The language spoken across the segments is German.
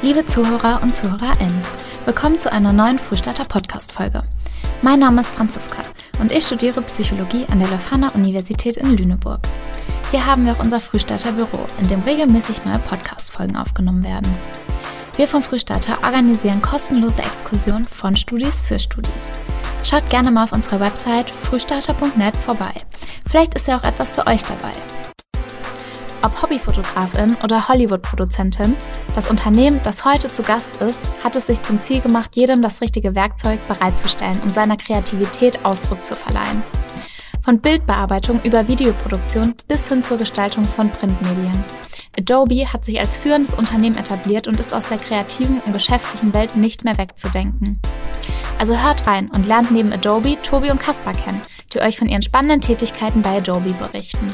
Liebe Zuhörer und ZuhörerInnen, willkommen zu einer neuen Frühstarter-Podcast-Folge. Mein Name ist Franziska und ich studiere Psychologie an der Leuphana Universität in Lüneburg. Hier haben wir auch unser Frühstarter-Büro, in dem regelmäßig neue Podcast-Folgen aufgenommen werden. Wir vom Frühstarter organisieren kostenlose Exkursionen von Studis für Studis. Schaut gerne mal auf unserer Website frühstarter.net vorbei. Vielleicht ist ja auch etwas für euch dabei. Ob Hobbyfotografin oder Hollywood-Produzentin, das Unternehmen, das heute zu Gast ist, hat es sich zum Ziel gemacht, jedem das richtige Werkzeug bereitzustellen, um seiner Kreativität Ausdruck zu verleihen. Von Bildbearbeitung über Videoproduktion bis hin zur Gestaltung von Printmedien. Adobe hat sich als führendes Unternehmen etabliert und ist aus der kreativen und geschäftlichen Welt nicht mehr wegzudenken. Also hört rein und lernt neben Adobe Tobi und Caspar kennen, die euch von ihren spannenden Tätigkeiten bei Adobe berichten.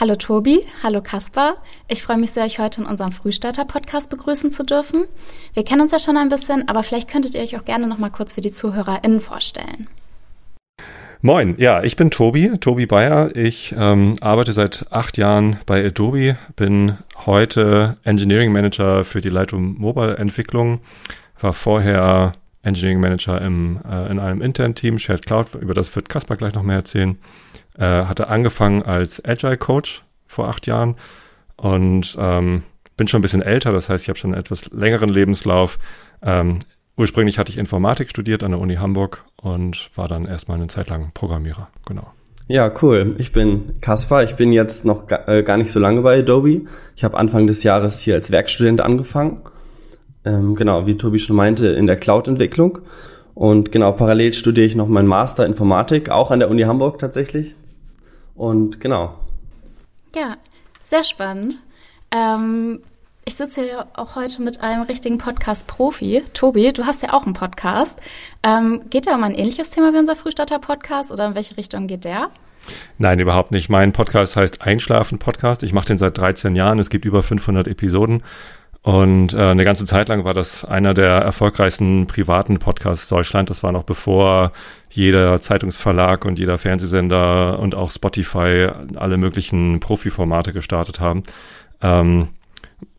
Hallo Tobi, hallo Kaspar. Ich freue mich sehr, euch heute in unserem Frühstarter-Podcast begrüßen zu dürfen. Wir kennen uns ja schon ein bisschen, aber vielleicht könntet ihr euch auch gerne noch mal kurz für die ZuhörerInnen vorstellen. Moin, ja, ich bin Tobi, Tobi Bayer. Ich ähm, arbeite seit acht Jahren bei Adobe, bin heute Engineering Manager für die Lightroom Mobile Entwicklung, war vorher Engineering Manager im, äh, in einem internen Team, Shared Cloud, über das wird Kaspar gleich noch mehr erzählen. Äh, hatte angefangen als Agile Coach vor acht Jahren und ähm, bin schon ein bisschen älter, das heißt, ich habe schon einen etwas längeren Lebenslauf. Ähm, ursprünglich hatte ich Informatik studiert an der Uni Hamburg und war dann erstmal eine Zeit lang Programmierer, genau. Ja, cool. Ich bin Kaspar. Ich bin jetzt noch äh, gar nicht so lange bei Adobe. Ich habe Anfang des Jahres hier als Werkstudent angefangen. Ähm, genau, wie Tobi schon meinte, in der Cloud-Entwicklung. Und genau, parallel studiere ich noch meinen Master Informatik, auch an der Uni Hamburg tatsächlich. Und genau. Ja, sehr spannend. Ähm, ich sitze hier auch heute mit einem richtigen Podcast-Profi. Tobi, du hast ja auch einen Podcast. Ähm, geht der um ein ähnliches Thema wie unser Frühstarter-Podcast oder in welche Richtung geht der? Nein, überhaupt nicht. Mein Podcast heißt Einschlafen Podcast. Ich mache den seit 13 Jahren. Es gibt über 500 Episoden. Und äh, eine ganze Zeit lang war das einer der erfolgreichsten privaten Podcasts Deutschland. Das war noch bevor jeder Zeitungsverlag und jeder Fernsehsender und auch Spotify alle möglichen Profiformate gestartet haben. Ähm,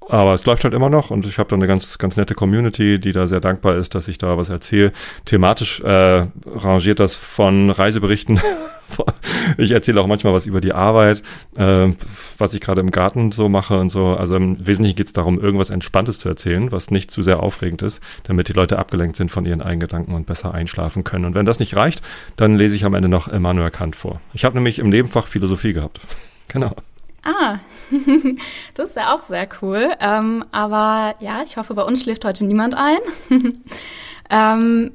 aber es läuft halt immer noch und ich habe da eine ganz, ganz nette Community, die da sehr dankbar ist, dass ich da was erzähle. Thematisch äh, rangiert das von Reiseberichten. ich erzähle auch manchmal was über die Arbeit, äh, was ich gerade im Garten so mache und so. Also im Wesentlichen geht es darum, irgendwas Entspanntes zu erzählen, was nicht zu sehr aufregend ist, damit die Leute abgelenkt sind von ihren eigenen Gedanken und besser einschlafen können. Und wenn das nicht reicht, dann lese ich am Ende noch Immanuel Kant vor. Ich habe nämlich im Nebenfach Philosophie gehabt. genau. Ah, das ist ja auch sehr cool. Ähm, aber ja, ich hoffe, bei uns schläft heute niemand ein. ähm,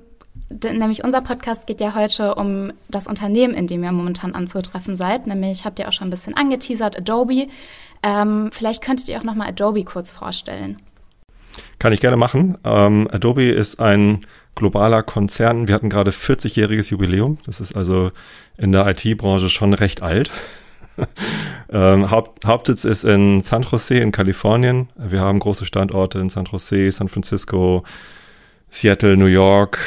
nämlich unser Podcast geht ja heute um das Unternehmen, in dem ihr momentan anzutreffen seid. Nämlich habt ihr auch schon ein bisschen angeteasert, Adobe. Ähm, vielleicht könntet ihr auch nochmal Adobe kurz vorstellen. Kann ich gerne machen. Ähm, Adobe ist ein globaler Konzern. Wir hatten gerade 40-jähriges Jubiläum. Das ist also in der IT-Branche schon recht alt. ähm, Haupt, Hauptsitz ist in San Jose in Kalifornien. Wir haben große Standorte in San Jose, San Francisco, Seattle, New York.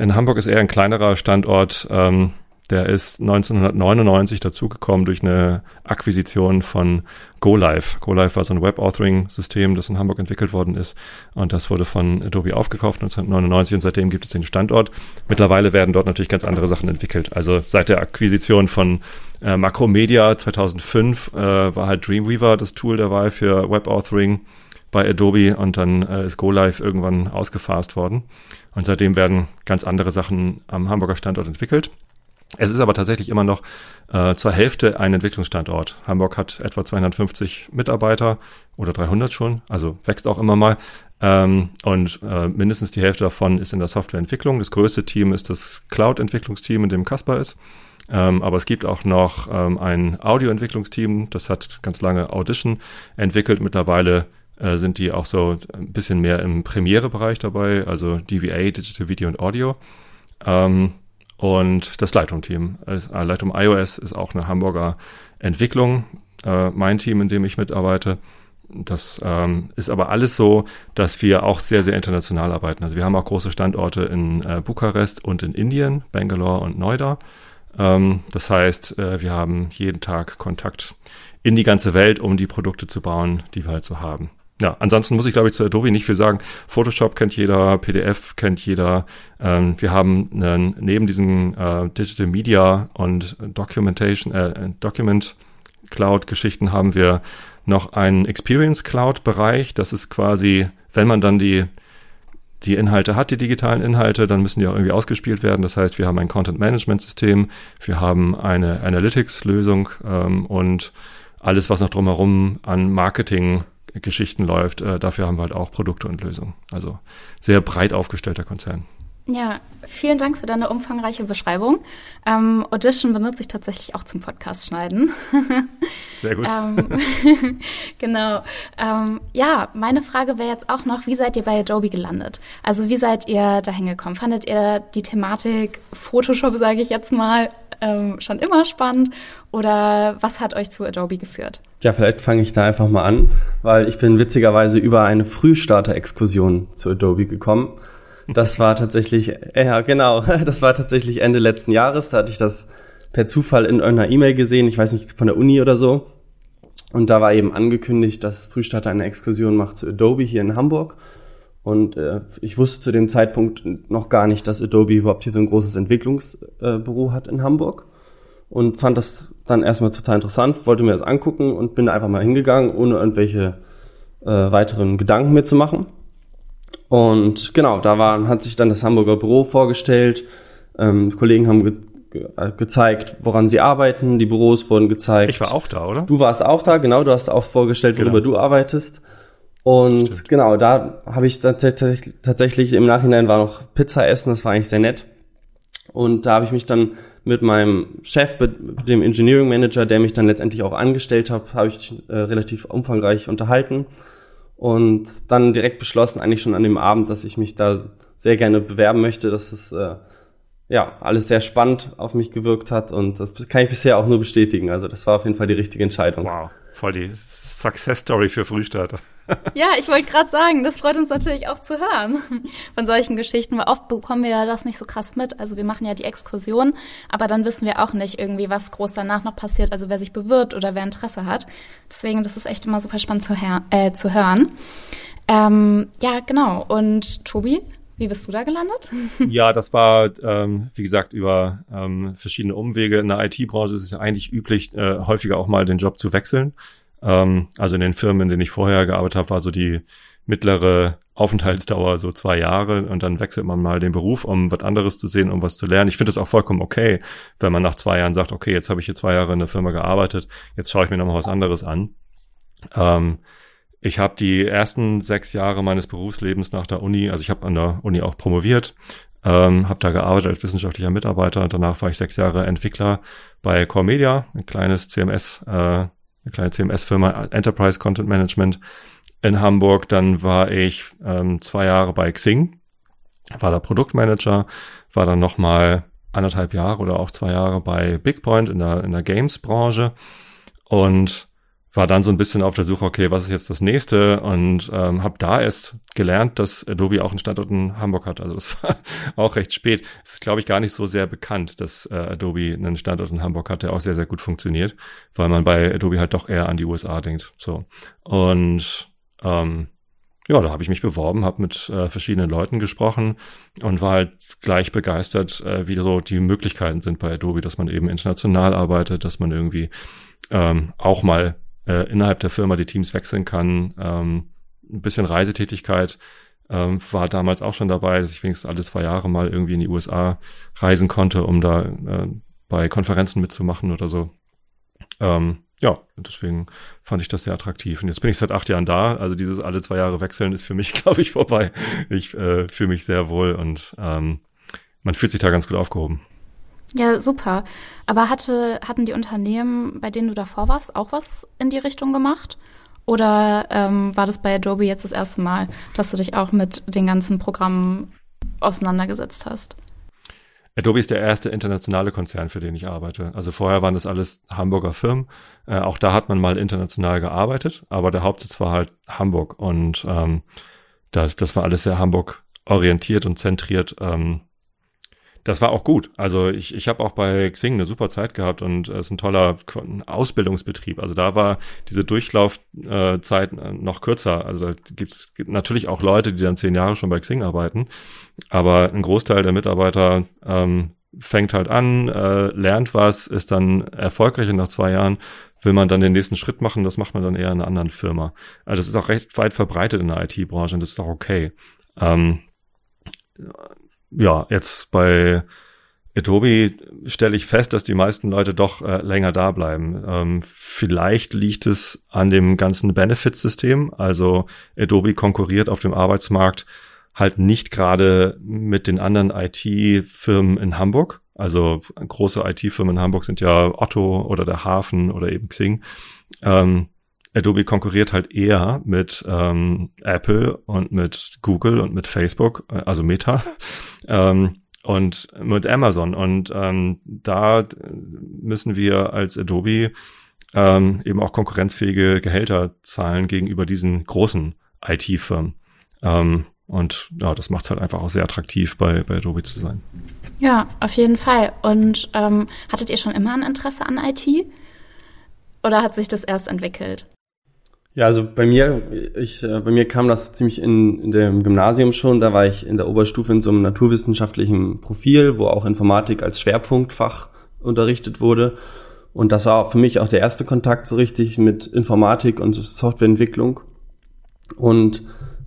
In Hamburg ist eher ein kleinerer Standort. Ähm, der ist 1999 dazugekommen durch eine Akquisition von GoLive. GoLive war so ein Web-Authoring-System, das in Hamburg entwickelt worden ist. Und das wurde von Adobe aufgekauft 1999 und seitdem gibt es den Standort. Mittlerweile werden dort natürlich ganz andere Sachen entwickelt. Also seit der Akquisition von äh, Macromedia 2005 äh, war halt Dreamweaver das Tool der Wahl für Web-Authoring bei Adobe und dann äh, ist GoLive irgendwann ausgefasst worden. Und seitdem werden ganz andere Sachen am Hamburger Standort entwickelt. Es ist aber tatsächlich immer noch äh, zur Hälfte ein Entwicklungsstandort. Hamburg hat etwa 250 Mitarbeiter oder 300 schon, also wächst auch immer mal. Ähm, und äh, mindestens die Hälfte davon ist in der Softwareentwicklung. Das größte Team ist das Cloud-Entwicklungsteam, in dem Casper ist. Ähm, aber es gibt auch noch ähm, ein Audio-Entwicklungsteam, das hat ganz lange Audition entwickelt. Mittlerweile äh, sind die auch so ein bisschen mehr im Premiere-Bereich dabei, also DVA, Digital Video und Audio. Ähm, und das Lightroom-Team. Äh, Lightroom iOS ist auch eine Hamburger Entwicklung, äh, mein Team, in dem ich mitarbeite. Das ähm, ist aber alles so, dass wir auch sehr, sehr international arbeiten. Also wir haben auch große Standorte in äh, Bukarest und in Indien, Bangalore und Noida. Ähm, das heißt, äh, wir haben jeden Tag Kontakt in die ganze Welt, um die Produkte zu bauen, die wir halt so haben. Ja, ansonsten muss ich, glaube ich, zu Adobe nicht viel sagen. Photoshop kennt jeder, PDF kennt jeder. Ähm, wir haben einen, neben diesen äh, Digital Media und Documentation, äh, Document Cloud-Geschichten haben wir noch einen Experience Cloud-Bereich. Das ist quasi, wenn man dann die die Inhalte hat, die digitalen Inhalte, dann müssen die auch irgendwie ausgespielt werden. Das heißt, wir haben ein Content-Management-System, wir haben eine Analytics-Lösung ähm, und alles, was noch drumherum an Marketing-Geschichten läuft, äh, dafür haben wir halt auch Produkte und Lösungen. Also sehr breit aufgestellter Konzern. Ja, vielen Dank für deine umfangreiche Beschreibung. Ähm, Audition benutze ich tatsächlich auch zum Podcast schneiden. Sehr gut. ähm, genau. Ähm, ja, meine Frage wäre jetzt auch noch, wie seid ihr bei Adobe gelandet? Also wie seid ihr da hingekommen? Fandet ihr die Thematik Photoshop, sage ich jetzt mal, ähm, schon immer spannend? Oder was hat euch zu Adobe geführt? Ja, vielleicht fange ich da einfach mal an, weil ich bin witzigerweise über eine Frühstarter-Exkursion zu Adobe gekommen. Das war tatsächlich, ja genau, das war tatsächlich Ende letzten Jahres. Da hatte ich das per Zufall in einer E-Mail gesehen, ich weiß nicht, von der Uni oder so. Und da war eben angekündigt, dass Frühstarter eine Exkursion macht zu Adobe hier in Hamburg. Und äh, ich wusste zu dem Zeitpunkt noch gar nicht, dass Adobe überhaupt hier so ein großes Entwicklungsbüro äh, hat in Hamburg. Und fand das dann erstmal total interessant, wollte mir das angucken und bin einfach mal hingegangen, ohne irgendwelche äh, weiteren Gedanken mehr zu machen. Und genau, da war, hat sich dann das Hamburger Büro vorgestellt. Ähm, Kollegen haben ge ge äh, gezeigt, woran sie arbeiten. Die Büros wurden gezeigt. Ich war auch da, oder? Du warst auch da, genau. Du hast auch vorgestellt, worüber genau. du arbeitest. Und Stimmt. genau, da habe ich tatsächlich, tatsächlich im Nachhinein war noch Pizza essen. Das war eigentlich sehr nett. Und da habe ich mich dann mit meinem Chef, mit dem Engineering Manager, der mich dann letztendlich auch angestellt hat, habe ich äh, relativ umfangreich unterhalten und dann direkt beschlossen, eigentlich schon an dem Abend, dass ich mich da sehr gerne bewerben möchte, dass es äh, ja alles sehr spannend auf mich gewirkt hat und das kann ich bisher auch nur bestätigen. Also das war auf jeden Fall die richtige Entscheidung. Wow, voll die Success Story für Frühstarter. Ja, ich wollte gerade sagen, das freut uns natürlich auch zu hören von solchen Geschichten, weil oft bekommen wir ja das nicht so krass mit. Also wir machen ja die Exkursion, aber dann wissen wir auch nicht irgendwie, was groß danach noch passiert, also wer sich bewirbt oder wer Interesse hat. Deswegen, das ist echt immer super spannend zu, äh, zu hören. Ähm, ja, genau. Und Tobi, wie bist du da gelandet? Ja, das war, ähm, wie gesagt, über ähm, verschiedene Umwege. In der IT-Branche ist es ja eigentlich üblich, äh, häufiger auch mal den Job zu wechseln. Ähm, also in den Firmen, in denen ich vorher gearbeitet habe, war so die mittlere Aufenthaltsdauer so zwei Jahre und dann wechselt man mal den Beruf, um was anderes zu sehen, um was zu lernen. Ich finde es auch vollkommen okay, wenn man nach zwei Jahren sagt, okay, jetzt habe ich hier zwei Jahre in der Firma gearbeitet, jetzt schaue ich mir nochmal was anderes an. Ähm, ich habe die ersten sechs Jahre meines Berufslebens nach der Uni, also ich habe an der Uni auch promoviert, ähm, habe da gearbeitet als wissenschaftlicher Mitarbeiter und danach war ich sechs Jahre Entwickler bei Core Media, ein kleines CMS, äh, eine kleine CMS-Firma, Enterprise Content Management in Hamburg. Dann war ich ähm, zwei Jahre bei Xing, war da Produktmanager, war dann nochmal anderthalb Jahre oder auch zwei Jahre bei Bigpoint in der, in der Games-Branche und war dann so ein bisschen auf der Suche, okay, was ist jetzt das nächste? Und ähm, habe da erst gelernt, dass Adobe auch einen Standort in Hamburg hat. Also das war auch recht spät. Es ist, glaube ich, gar nicht so sehr bekannt, dass äh, Adobe einen Standort in Hamburg hat, der auch sehr, sehr gut funktioniert, weil man bei Adobe halt doch eher an die USA denkt. So. Und ähm, ja, da habe ich mich beworben, habe mit äh, verschiedenen Leuten gesprochen und war halt gleich begeistert, äh, wie so die Möglichkeiten sind bei Adobe, dass man eben international arbeitet, dass man irgendwie ähm, auch mal äh, innerhalb der Firma die Teams wechseln kann. Ähm, ein bisschen Reisetätigkeit ähm, war damals auch schon dabei, dass ich wenigstens alle zwei Jahre mal irgendwie in die USA reisen konnte, um da äh, bei Konferenzen mitzumachen oder so. Ähm, ja, deswegen fand ich das sehr attraktiv. Und jetzt bin ich seit acht Jahren da. Also dieses alle zwei Jahre wechseln ist für mich, glaube ich, vorbei. Ich äh, fühle mich sehr wohl und ähm, man fühlt sich da ganz gut aufgehoben. Ja, super. Aber hatte, hatten die Unternehmen, bei denen du davor warst, auch was in die Richtung gemacht? Oder ähm, war das bei Adobe jetzt das erste Mal, dass du dich auch mit den ganzen Programmen auseinandergesetzt hast? Adobe ist der erste internationale Konzern, für den ich arbeite. Also vorher waren das alles Hamburger Firmen. Äh, auch da hat man mal international gearbeitet, aber der Hauptsitz war halt Hamburg und ähm, das, das war alles sehr Hamburg orientiert und zentriert. Ähm, das war auch gut. Also ich, ich habe auch bei Xing eine super Zeit gehabt und es ist ein toller Ausbildungsbetrieb. Also da war diese Durchlaufzeit äh, noch kürzer. Also gibt's gibt natürlich auch Leute, die dann zehn Jahre schon bei Xing arbeiten, aber ein Großteil der Mitarbeiter ähm, fängt halt an, äh, lernt was, ist dann erfolgreich und nach zwei Jahren will man dann den nächsten Schritt machen, das macht man dann eher in einer anderen Firma. Also das ist auch recht weit verbreitet in der IT-Branche und das ist auch okay. Ähm, ja, jetzt bei Adobe stelle ich fest, dass die meisten Leute doch äh, länger da bleiben. Ähm, vielleicht liegt es an dem ganzen Benefits-System. Also Adobe konkurriert auf dem Arbeitsmarkt halt nicht gerade mit den anderen IT-Firmen in Hamburg. Also große IT-Firmen in Hamburg sind ja Otto oder der Hafen oder eben Xing. Ähm, Adobe konkurriert halt eher mit ähm, Apple und mit Google und mit Facebook, äh, also Meta. ähm, und mit Amazon. Und ähm, da müssen wir als Adobe ähm, eben auch konkurrenzfähige Gehälter zahlen gegenüber diesen großen IT-Firmen. Ähm, und ja, das macht es halt einfach auch sehr attraktiv, bei, bei Adobe zu sein. Ja, auf jeden Fall. Und ähm, hattet ihr schon immer ein Interesse an IT? Oder hat sich das erst entwickelt? Ja, also bei mir, ich, äh, bei mir kam das ziemlich in, in dem Gymnasium schon. Da war ich in der Oberstufe in so einem naturwissenschaftlichen Profil, wo auch Informatik als Schwerpunktfach unterrichtet wurde. Und das war für mich auch der erste Kontakt so richtig mit Informatik und Softwareentwicklung. Und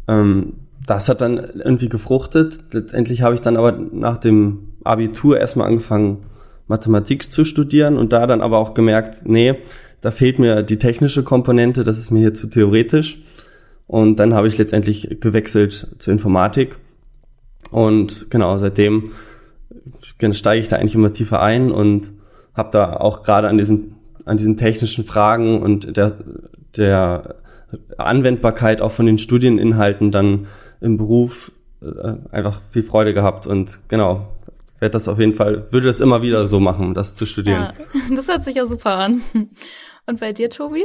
ähm, das hat dann irgendwie gefruchtet. Letztendlich habe ich dann aber nach dem Abitur erstmal angefangen, Mathematik zu studieren und da dann aber auch gemerkt, nee, da fehlt mir die technische Komponente, das ist mir hier zu theoretisch. Und dann habe ich letztendlich gewechselt zur Informatik. Und genau, seitdem steige ich da eigentlich immer tiefer ein und habe da auch gerade an diesen, an diesen technischen Fragen und der, der Anwendbarkeit auch von den Studieninhalten dann im Beruf äh, einfach viel Freude gehabt und genau, werde das auf jeden Fall, würde das immer wieder so machen, das zu studieren. Ja, das hört sich ja super an. Und bei dir, Tobi?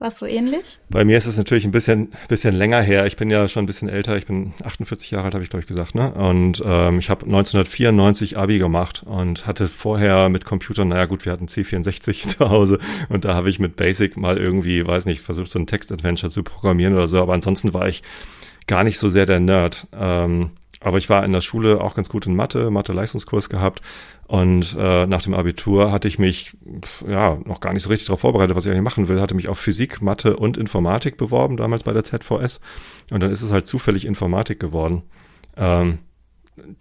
War so ähnlich? Bei mir ist es natürlich ein bisschen, bisschen länger her. Ich bin ja schon ein bisschen älter. Ich bin 48 Jahre alt, habe ich glaube ich gesagt. Ne? Und ähm, ich habe 1994 Abi gemacht und hatte vorher mit Computern, naja gut, wir hatten C64 zu Hause und da habe ich mit Basic mal irgendwie, weiß nicht, versucht so ein Text-Adventure zu programmieren oder so. Aber ansonsten war ich gar nicht so sehr der Nerd. Ähm, aber ich war in der Schule auch ganz gut in Mathe, Mathe-Leistungskurs gehabt und äh, nach dem Abitur hatte ich mich ja noch gar nicht so richtig darauf vorbereitet, was ich eigentlich machen will. Hatte mich auf Physik, Mathe und Informatik beworben, damals bei der ZVS. Und dann ist es halt zufällig Informatik geworden. Ähm,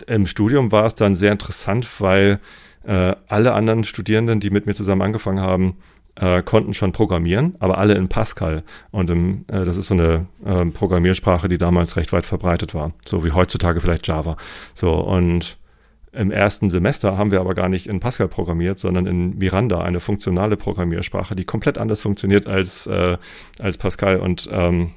Im Studium war es dann sehr interessant, weil äh, alle anderen Studierenden, die mit mir zusammen angefangen haben, äh, konnten schon programmieren, aber alle in Pascal. Und im, äh, das ist so eine äh, Programmiersprache, die damals recht weit verbreitet war. So wie heutzutage vielleicht Java. So und im ersten Semester haben wir aber gar nicht in Pascal programmiert, sondern in Miranda, eine funktionale Programmiersprache, die komplett anders funktioniert als, äh, als Pascal. Und ähm,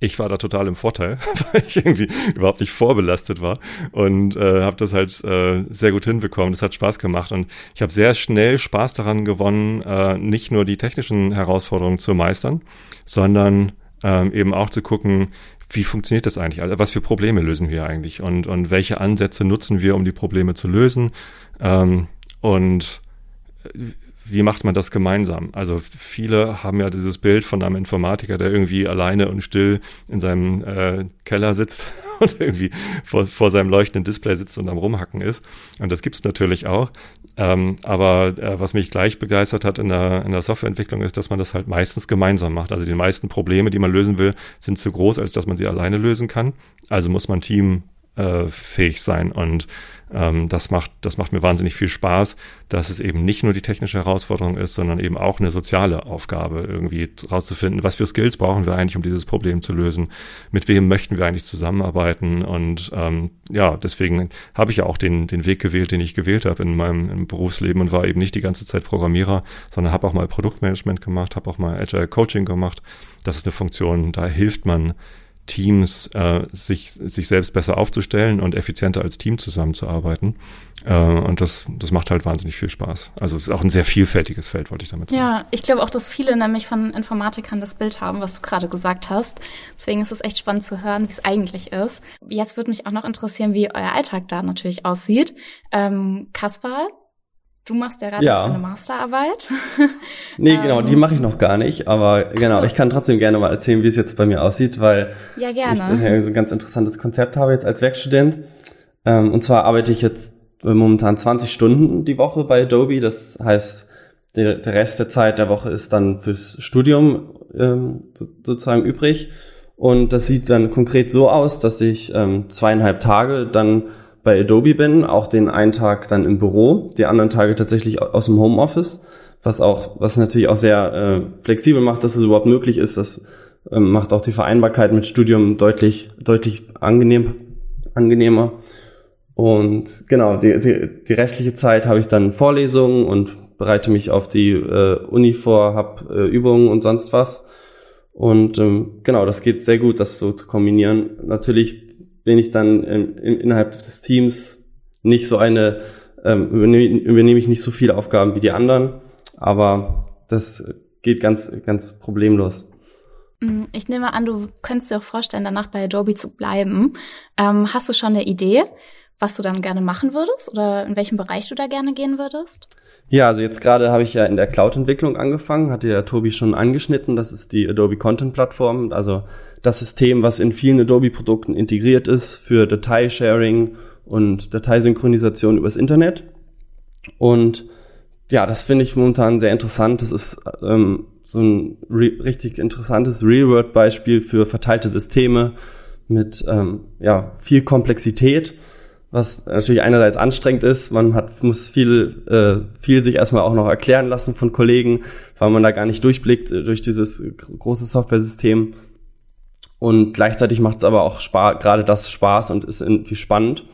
ich war da total im Vorteil, weil ich irgendwie überhaupt nicht vorbelastet war und äh, habe das halt äh, sehr gut hinbekommen. Das hat Spaß gemacht und ich habe sehr schnell Spaß daran gewonnen, äh, nicht nur die technischen Herausforderungen zu meistern, sondern ähm, eben auch zu gucken, wie funktioniert das eigentlich? Also was für Probleme lösen wir eigentlich? Und, und welche Ansätze nutzen wir, um die Probleme zu lösen? Ähm, und wie macht man das gemeinsam? Also viele haben ja dieses Bild von einem Informatiker, der irgendwie alleine und still in seinem äh, Keller sitzt und irgendwie vor, vor seinem leuchtenden Display sitzt und am Rumhacken ist. Und das gibt's natürlich auch. Ähm, aber äh, was mich gleich begeistert hat in der, in der Softwareentwicklung ist, dass man das halt meistens gemeinsam macht. Also die meisten Probleme, die man lösen will, sind zu groß, als dass man sie alleine lösen kann. Also muss man Team äh, fähig sein. Und ähm, das, macht, das macht mir wahnsinnig viel Spaß, dass es eben nicht nur die technische Herausforderung ist, sondern eben auch eine soziale Aufgabe, irgendwie rauszufinden, was für Skills brauchen wir eigentlich, um dieses Problem zu lösen, mit wem möchten wir eigentlich zusammenarbeiten. Und ähm, ja, deswegen habe ich ja auch den, den Weg gewählt, den ich gewählt habe in meinem Berufsleben und war eben nicht die ganze Zeit Programmierer, sondern habe auch mal Produktmanagement gemacht, habe auch mal Agile Coaching gemacht. Das ist eine Funktion, da hilft man Teams äh, sich, sich selbst besser aufzustellen und effizienter als Team zusammenzuarbeiten. Äh, und das, das macht halt wahnsinnig viel Spaß. Also es ist auch ein sehr vielfältiges Feld, wollte ich damit sagen. Ja, ich glaube auch, dass viele nämlich von Informatikern das Bild haben, was du gerade gesagt hast. Deswegen ist es echt spannend zu hören, wie es eigentlich ist. Jetzt würde mich auch noch interessieren, wie euer Alltag da natürlich aussieht. Ähm, Kaspar, Du machst ja gerade ja. deine Masterarbeit. nee, genau, die ähm, mache ich noch gar nicht, aber genau, so. ich kann trotzdem gerne mal erzählen, wie es jetzt bei mir aussieht, weil ja, ich das ja ein ganz interessantes Konzept habe jetzt als Werkstudent. Ähm, und zwar arbeite ich jetzt momentan 20 Stunden die Woche bei Adobe. Das heißt, der, der Rest der Zeit der Woche ist dann fürs Studium ähm, sozusagen übrig. Und das sieht dann konkret so aus, dass ich ähm, zweieinhalb Tage dann bei Adobe bin, auch den einen Tag dann im Büro, die anderen Tage tatsächlich aus dem Homeoffice, was auch, was natürlich auch sehr äh, flexibel macht, dass es überhaupt möglich ist. Das ähm, macht auch die Vereinbarkeit mit Studium deutlich, deutlich angenehm, angenehmer. Und genau, die, die, die restliche Zeit habe ich dann Vorlesungen und bereite mich auf die äh, Uni vor, habe äh, Übungen und sonst was. Und ähm, genau, das geht sehr gut, das so zu kombinieren. Natürlich bin ich dann in, innerhalb des Teams nicht so eine, ähm, übernehme, übernehme ich nicht so viele Aufgaben wie die anderen, aber das geht ganz, ganz problemlos. Mm, ich nehme an, du könntest dir auch vorstellen, danach bei Adobe zu bleiben. Ähm, hast du schon eine Idee, was du dann gerne machen würdest oder in welchem Bereich du da gerne gehen würdest? Ja, also jetzt gerade habe ich ja in der Cloud-Entwicklung angefangen, hatte ja Tobi schon angeschnitten. Das ist die Adobe Content Plattform, also das System, was in vielen Adobe-Produkten integriert ist für Dateisharing und Dateisynchronisation übers Internet. Und ja, das finde ich momentan sehr interessant. Das ist ähm, so ein richtig interessantes Real-World-Beispiel für verteilte Systeme mit ähm, ja, viel Komplexität was natürlich einerseits anstrengend ist. Man hat, muss viel, äh, viel sich erstmal auch noch erklären lassen von Kollegen, weil man da gar nicht durchblickt äh, durch dieses große Software-System. Und gleichzeitig macht es aber auch Spaß, gerade das Spaß und ist irgendwie spannend.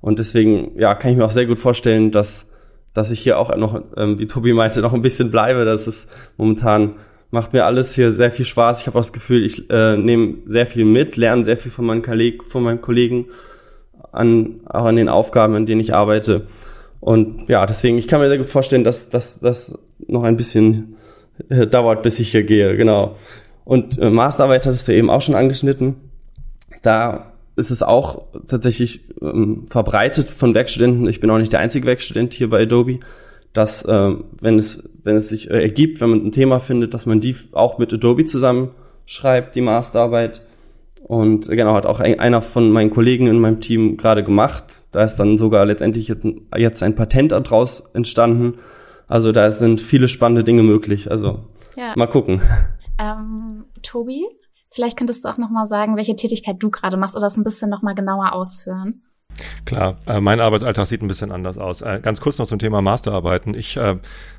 Und deswegen, ja, kann ich mir auch sehr gut vorstellen, dass, dass ich hier auch noch, ähm, wie Tobi meinte, noch ein bisschen bleibe. Das ist momentan macht mir alles hier sehr viel Spaß. Ich habe auch das Gefühl, ich äh, nehme sehr viel mit, lerne sehr viel von meinen, Kolleg von meinen Kollegen an, auch an den Aufgaben, an denen ich arbeite. Und ja, deswegen, ich kann mir sehr gut vorstellen, dass das noch ein bisschen äh, dauert, bis ich hier gehe, genau. Und äh, Masterarbeit hattest du eben auch schon angeschnitten. Da ist es auch tatsächlich ähm, verbreitet von Werkstudenten. Ich bin auch nicht der einzige Werkstudent hier bei Adobe, dass äh, wenn es wenn es sich äh, ergibt, wenn man ein Thema findet, dass man die auch mit Adobe zusammen schreibt, die Masterarbeit. Und genau, hat auch einer von meinen Kollegen in meinem Team gerade gemacht. Da ist dann sogar letztendlich jetzt ein Patent daraus entstanden. Also da sind viele spannende Dinge möglich. Also ja. mal gucken. Ähm, Tobi, vielleicht könntest du auch nochmal sagen, welche Tätigkeit du gerade machst oder das ein bisschen nochmal genauer ausführen. Klar, äh, mein Arbeitsalltag sieht ein bisschen anders aus. Äh, ganz kurz noch zum Thema Masterarbeiten. Ich äh,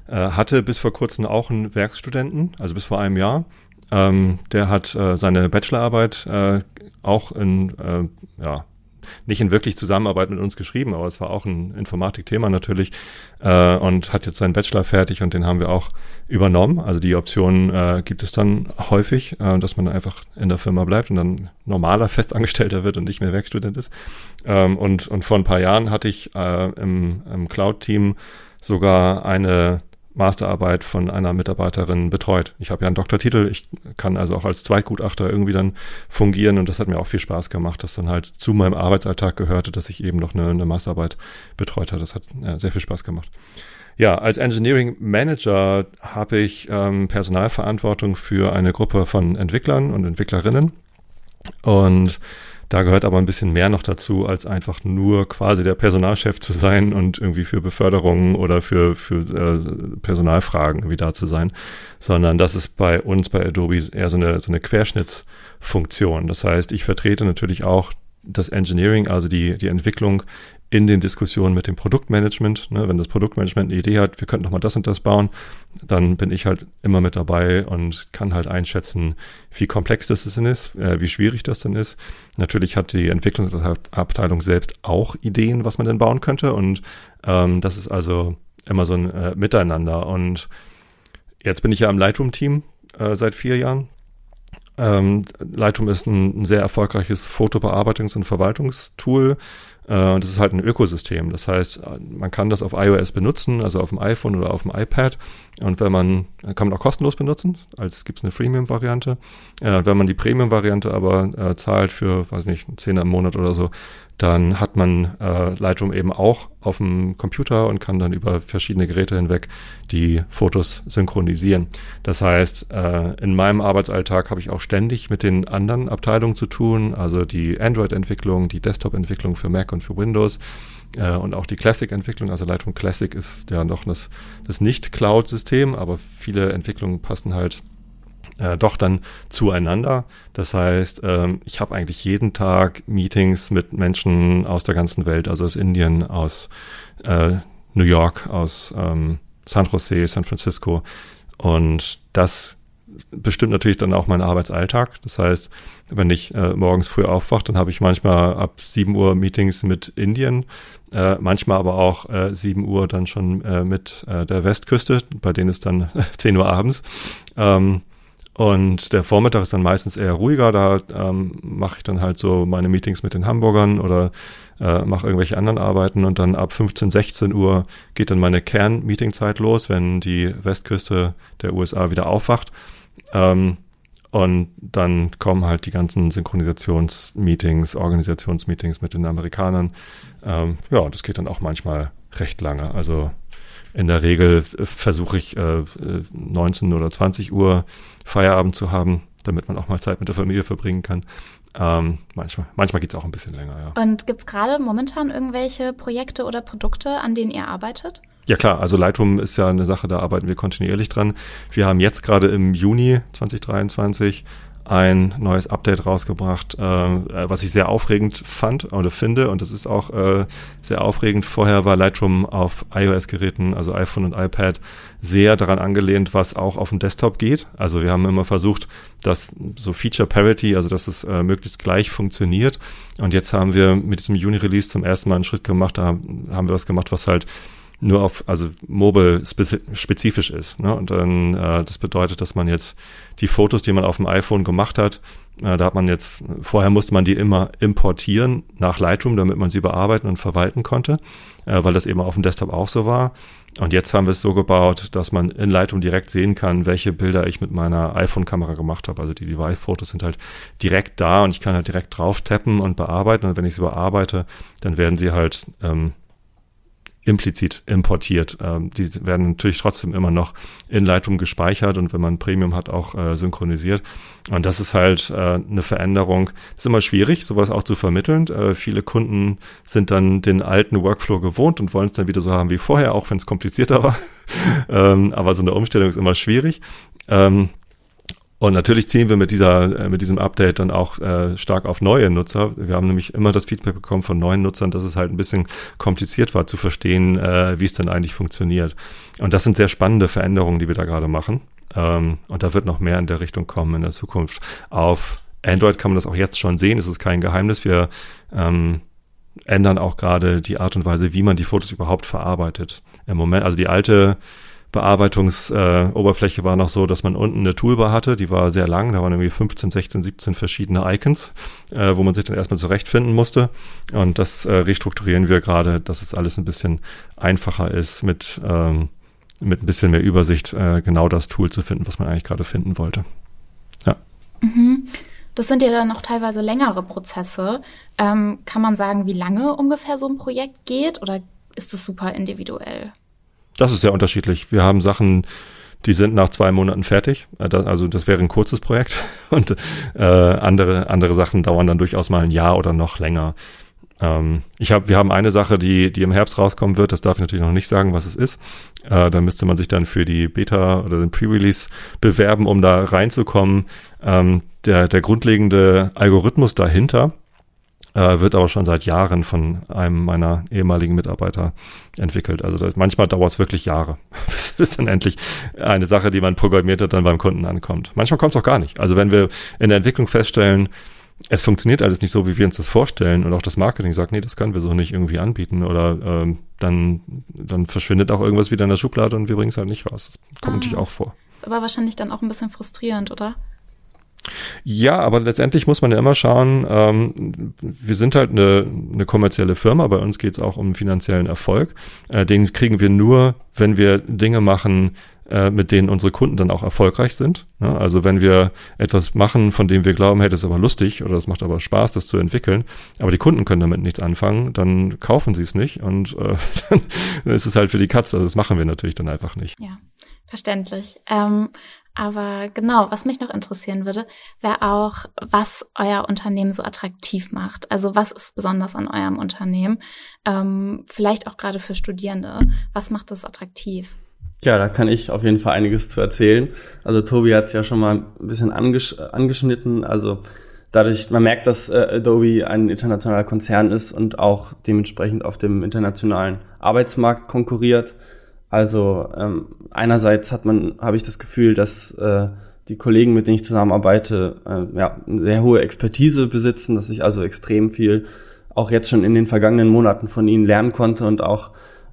äh hatte bis vor kurzem auch einen Werkstudenten, also bis vor einem Jahr. Ähm, der hat äh, seine Bachelorarbeit äh, auch in, äh, ja, nicht in wirklich Zusammenarbeit mit uns geschrieben, aber es war auch ein Informatikthema natürlich äh, und hat jetzt seinen Bachelor fertig und den haben wir auch übernommen. Also die Option äh, gibt es dann häufig, äh, dass man einfach in der Firma bleibt und dann normaler Festangestellter wird und nicht mehr Werkstudent ist. Ähm, und, und vor ein paar Jahren hatte ich äh, im, im Cloud-Team sogar eine Masterarbeit von einer Mitarbeiterin betreut. Ich habe ja einen Doktortitel, ich kann also auch als Zweitgutachter irgendwie dann fungieren und das hat mir auch viel Spaß gemacht, dass dann halt zu meinem Arbeitsalltag gehörte, dass ich eben noch eine, eine Masterarbeit betreut habe. Das hat ja, sehr viel Spaß gemacht. Ja, als Engineering Manager habe ich ähm, Personalverantwortung für eine Gruppe von Entwicklern und Entwicklerinnen und da gehört aber ein bisschen mehr noch dazu, als einfach nur quasi der Personalchef zu sein und irgendwie für Beförderungen oder für, für äh, Personalfragen irgendwie da zu sein, sondern das ist bei uns bei Adobe eher so eine, so eine Querschnittsfunktion. Das heißt, ich vertrete natürlich auch das Engineering, also die, die Entwicklung in den Diskussionen mit dem Produktmanagement. Ne, wenn das Produktmanagement eine Idee hat, wir könnten noch mal das und das bauen, dann bin ich halt immer mit dabei und kann halt einschätzen, wie komplex das denn ist, äh, wie schwierig das denn ist. Natürlich hat die Entwicklungsabteilung selbst auch Ideen, was man denn bauen könnte und ähm, das ist also immer so ein äh, Miteinander. Und jetzt bin ich ja im Lightroom-Team äh, seit vier Jahren Ähm, Lightroom ist ein, ein sehr erfolgreiches Fotobearbeitungs- und Verwaltungstool. Äh, das ist halt ein Ökosystem. Das heißt, man kann das auf iOS benutzen, also auf dem iPhone oder auf dem iPad. Und wenn man, kann man auch kostenlos benutzen, als gibt es eine Freemium-Variante. Äh, wenn man die Premium-Variante aber äh, zahlt für, weiß nicht, 10 im Monat oder so, dann hat man äh, Lightroom eben auch auf dem Computer und kann dann über verschiedene Geräte hinweg die Fotos synchronisieren. Das heißt, äh, in meinem Arbeitsalltag habe ich auch ständig mit den anderen Abteilungen zu tun, also die Android-Entwicklung, die Desktop-Entwicklung für Mac und für Windows äh, und auch die Classic-Entwicklung. Also Lightroom Classic ist ja noch das, das Nicht-Cloud-System, aber viele Entwicklungen passen halt äh, doch dann zueinander. Das heißt, ähm, ich habe eigentlich jeden Tag Meetings mit Menschen aus der ganzen Welt, also aus Indien, aus äh, New York, aus ähm, San Jose, San Francisco. Und das bestimmt natürlich dann auch meinen Arbeitsalltag. Das heißt, wenn ich äh, morgens früh aufwache, dann habe ich manchmal ab 7 Uhr Meetings mit Indien, äh, manchmal aber auch äh, 7 Uhr dann schon äh, mit äh, der Westküste, bei denen ist dann 10 Uhr abends. Ähm, und der Vormittag ist dann meistens eher ruhiger. Da ähm, mache ich dann halt so meine Meetings mit den Hamburgern oder äh, mache irgendwelche anderen Arbeiten. Und dann ab 15, 16 Uhr geht dann meine Kern-Meetingzeit los, wenn die Westküste der USA wieder aufwacht. Ähm, und dann kommen halt die ganzen Synchronisationsmeetings, Organisationsmeetings mit den Amerikanern. Ähm, ja, das geht dann auch manchmal recht lange. Also in der Regel versuche ich äh, 19 oder 20 Uhr Feierabend zu haben, damit man auch mal Zeit mit der Familie verbringen kann. Ähm, manchmal manchmal geht es auch ein bisschen länger, ja. Und gibt es gerade momentan irgendwelche Projekte oder Produkte, an denen ihr arbeitet? Ja klar, also Lightroom ist ja eine Sache, da arbeiten wir kontinuierlich dran. Wir haben jetzt gerade im Juni 2023 ein neues Update rausgebracht, äh, was ich sehr aufregend fand oder finde. Und das ist auch äh, sehr aufregend. Vorher war Lightroom auf iOS-Geräten, also iPhone und iPad, sehr daran angelehnt, was auch auf dem Desktop geht. Also wir haben immer versucht, dass so Feature Parity, also dass es äh, möglichst gleich funktioniert. Und jetzt haben wir mit diesem Juni-Release zum ersten Mal einen Schritt gemacht. Da haben wir was gemacht, was halt nur auf, also mobile spezifisch ist. Ne? Und dann, äh, das bedeutet, dass man jetzt die Fotos, die man auf dem iPhone gemacht hat, äh, da hat man jetzt, vorher musste man die immer importieren nach Lightroom, damit man sie bearbeiten und verwalten konnte, äh, weil das eben auf dem Desktop auch so war. Und jetzt haben wir es so gebaut, dass man in Lightroom direkt sehen kann, welche Bilder ich mit meiner iPhone-Kamera gemacht habe. Also die Device-Fotos sind halt direkt da und ich kann halt direkt drauf tappen und bearbeiten. Und wenn ich sie bearbeite, dann werden sie halt ähm, implizit importiert. Ähm, die werden natürlich trotzdem immer noch in Lightroom gespeichert und wenn man Premium hat, auch äh, synchronisiert. Und das ist halt äh, eine Veränderung. Ist immer schwierig, sowas auch zu vermitteln. Äh, viele Kunden sind dann den alten Workflow gewohnt und wollen es dann wieder so haben wie vorher, auch wenn es komplizierter war. ähm, aber so eine Umstellung ist immer schwierig. Ähm, und natürlich ziehen wir mit dieser, äh, mit diesem Update dann auch äh, stark auf neue Nutzer. Wir haben nämlich immer das Feedback bekommen von neuen Nutzern, dass es halt ein bisschen kompliziert war zu verstehen, äh, wie es denn eigentlich funktioniert. Und das sind sehr spannende Veränderungen, die wir da gerade machen. Ähm, und da wird noch mehr in der Richtung kommen in der Zukunft. Auf Android kann man das auch jetzt schon sehen. Es ist kein Geheimnis. Wir ähm, ändern auch gerade die Art und Weise, wie man die Fotos überhaupt verarbeitet. Im Moment, also die alte Bearbeitungsoberfläche äh, war noch so, dass man unten eine Toolbar hatte, die war sehr lang, da waren irgendwie 15, 16, 17 verschiedene Icons, äh, wo man sich dann erstmal zurechtfinden musste. Und das äh, restrukturieren wir gerade, dass es alles ein bisschen einfacher ist, mit, ähm, mit ein bisschen mehr Übersicht äh, genau das Tool zu finden, was man eigentlich gerade finden wollte. Ja. Mhm. Das sind ja dann auch teilweise längere Prozesse. Ähm, kann man sagen, wie lange ungefähr so ein Projekt geht oder ist das super individuell? Das ist sehr unterschiedlich. Wir haben Sachen, die sind nach zwei Monaten fertig. Äh, also das wäre ein kurzes Projekt. Und äh, andere, andere Sachen dauern dann durchaus mal ein Jahr oder noch länger. Ähm, ich hab, wir haben eine Sache, die, die im Herbst rauskommen wird. Das darf ich natürlich noch nicht sagen, was es ist. Äh, da müsste man sich dann für die Beta oder den Pre-Release bewerben, um da reinzukommen. Ähm, der, der grundlegende Algorithmus dahinter äh, wird aber schon seit Jahren von einem meiner ehemaligen Mitarbeiter entwickelt. Also das, manchmal dauert es wirklich Jahre, bis, bis dann endlich eine Sache, die man programmiert hat, dann beim Kunden ankommt. Manchmal kommt es auch gar nicht. Also wenn wir in der Entwicklung feststellen, es funktioniert alles nicht so, wie wir uns das vorstellen und auch das Marketing sagt, nee, das können wir so nicht irgendwie anbieten oder ähm, dann, dann verschwindet auch irgendwas wieder in der Schublade und wir bringen es halt nicht raus. Das kommt ah. natürlich auch vor. Ist aber wahrscheinlich dann auch ein bisschen frustrierend, oder? Ja, aber letztendlich muss man ja immer schauen, ähm, wir sind halt eine, eine kommerzielle Firma, bei uns geht es auch um finanziellen Erfolg. Äh, den kriegen wir nur, wenn wir Dinge machen, äh, mit denen unsere Kunden dann auch erfolgreich sind. Ne? Also wenn wir etwas machen, von dem wir glauben, hey, das ist aber lustig oder es macht aber Spaß, das zu entwickeln, aber die Kunden können damit nichts anfangen, dann kaufen sie es nicht und äh, dann ist es halt für die Katze. Also das machen wir natürlich dann einfach nicht. Ja, verständlich. Ähm, aber genau, was mich noch interessieren würde, wäre auch, was euer Unternehmen so attraktiv macht. Also was ist besonders an eurem Unternehmen? Ähm, vielleicht auch gerade für Studierende. Was macht das attraktiv? Ja, da kann ich auf jeden Fall einiges zu erzählen. Also Tobi hat es ja schon mal ein bisschen angesch angeschnitten. Also dadurch, man merkt, dass äh, Adobe ein internationaler Konzern ist und auch dementsprechend auf dem internationalen Arbeitsmarkt konkurriert. Also ähm, einerseits hat man, habe ich das Gefühl, dass äh, die Kollegen, mit denen ich zusammenarbeite, äh, ja, eine sehr hohe Expertise besitzen, dass ich also extrem viel auch jetzt schon in den vergangenen Monaten von ihnen lernen konnte und auch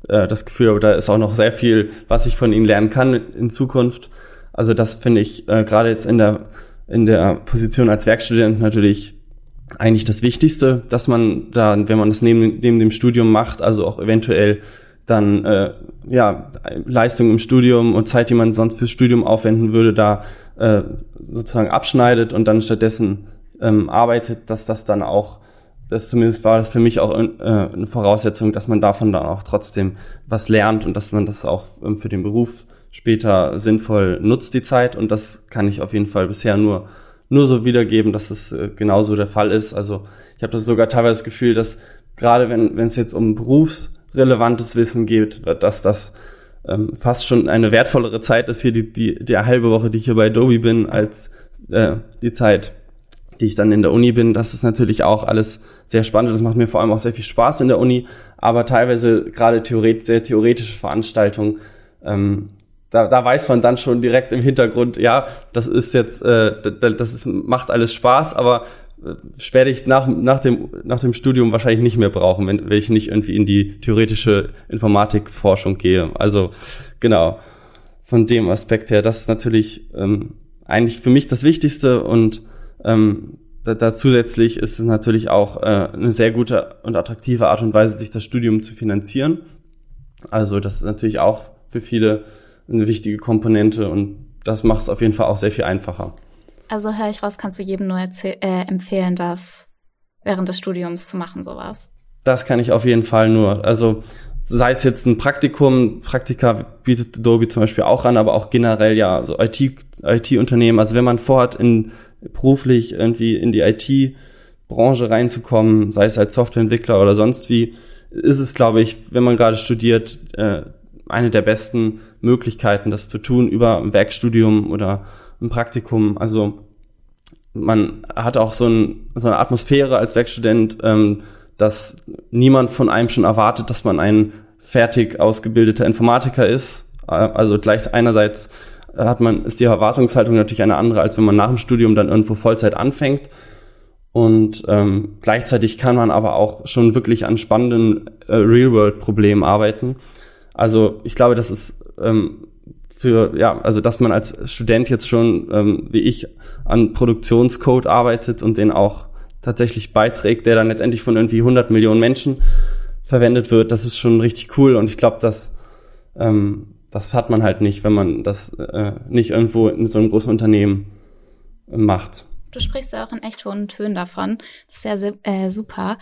äh, das Gefühl habe, da ist auch noch sehr viel, was ich von ihnen lernen kann in Zukunft. Also das finde ich äh, gerade jetzt in der in der Position als Werkstudent natürlich eigentlich das Wichtigste, dass man da, wenn man das neben, neben dem Studium macht, also auch eventuell dann äh, ja Leistung im Studium und Zeit, die man sonst fürs Studium aufwenden würde, da äh, sozusagen abschneidet und dann stattdessen ähm, arbeitet, dass das dann auch das zumindest war das für mich auch äh, eine Voraussetzung, dass man davon dann auch trotzdem was lernt und dass man das auch ähm, für den Beruf später sinnvoll nutzt, die Zeit. Und das kann ich auf jeden Fall bisher nur, nur so wiedergeben, dass es äh, genauso der Fall ist. Also ich habe das sogar teilweise das Gefühl, dass gerade wenn wenn es jetzt um berufsrelevantes Wissen geht, dass das ähm, fast schon eine wertvollere Zeit ist hier die, die, die halbe Woche, die ich hier bei Adobe bin, als äh, die Zeit, die ich dann in der Uni bin. Das ist natürlich auch alles sehr spannend. Das macht mir vor allem auch sehr viel Spaß in der Uni, aber teilweise gerade theoret sehr theoretische Veranstaltungen. Ähm, da, da weiß man dann schon direkt im Hintergrund, ja, das ist jetzt, äh, das ist, macht alles Spaß, aber werde ich nach, nach, dem, nach dem Studium wahrscheinlich nicht mehr brauchen, wenn, wenn ich nicht irgendwie in die theoretische Informatikforschung gehe. Also genau, von dem Aspekt her, das ist natürlich ähm, eigentlich für mich das Wichtigste und ähm, da, da zusätzlich ist es natürlich auch äh, eine sehr gute und attraktive Art und Weise, sich das Studium zu finanzieren. Also das ist natürlich auch für viele eine wichtige Komponente und das macht es auf jeden Fall auch sehr viel einfacher. Also höre ich raus, kannst du jedem nur äh, empfehlen, das während des Studiums zu machen, sowas? Das kann ich auf jeden Fall nur. Also sei es jetzt ein Praktikum, Praktika bietet Adobe zum Beispiel auch an, aber auch generell ja, also IT-Unternehmen. IT also wenn man vorhat, in beruflich irgendwie in die IT-Branche reinzukommen, sei es als Softwareentwickler oder sonst wie, ist es, glaube ich, wenn man gerade studiert, äh, eine der besten Möglichkeiten, das zu tun über ein Werkstudium oder ein Praktikum. Also man hat auch so, ein, so eine Atmosphäre als Werkstudent, ähm, dass niemand von einem schon erwartet, dass man ein fertig ausgebildeter Informatiker ist. Äh, also gleich einerseits hat man, ist die Erwartungshaltung natürlich eine andere, als wenn man nach dem Studium dann irgendwo Vollzeit anfängt. Und ähm, gleichzeitig kann man aber auch schon wirklich an spannenden äh, Real-World-Problemen arbeiten. Also ich glaube, das ist ähm, für, ja, also dass man als Student jetzt schon, ähm, wie ich, an Produktionscode arbeitet und den auch tatsächlich beiträgt, der dann letztendlich von irgendwie 100 Millionen Menschen verwendet wird, das ist schon richtig cool. Und ich glaube, dass ähm, das hat man halt nicht, wenn man das äh, nicht irgendwo in so einem großen Unternehmen macht. Du sprichst ja auch in echt hohen Tönen davon. Das ist ja äh, super.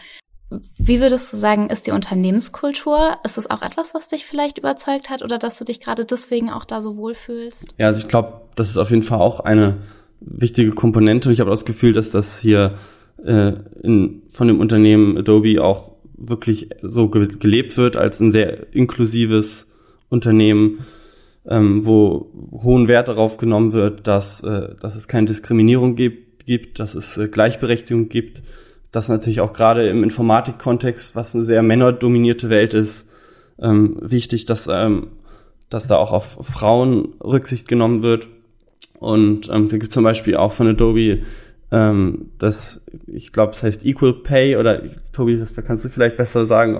Wie würdest du sagen, ist die Unternehmenskultur? Ist das auch etwas, was dich vielleicht überzeugt hat oder dass du dich gerade deswegen auch da so wohlfühlst? Ja, also ich glaube, das ist auf jeden Fall auch eine wichtige Komponente. Ich habe das Gefühl, dass das hier äh, in, von dem Unternehmen Adobe auch wirklich so ge gelebt wird als ein sehr inklusives Unternehmen, ähm, wo hohen Wert darauf genommen wird, dass, äh, dass es keine Diskriminierung gibt, gibt dass es äh, Gleichberechtigung gibt, dass natürlich auch gerade im Informatikkontext, was eine sehr männerdominierte Welt ist, ähm, wichtig, dass, ähm, dass da auch auf Frauen Rücksicht genommen wird. Und ähm, wir gibt zum Beispiel auch von Adobe ähm, das, ich glaube, es heißt Equal Pay oder Tobi, das kannst du vielleicht besser sagen,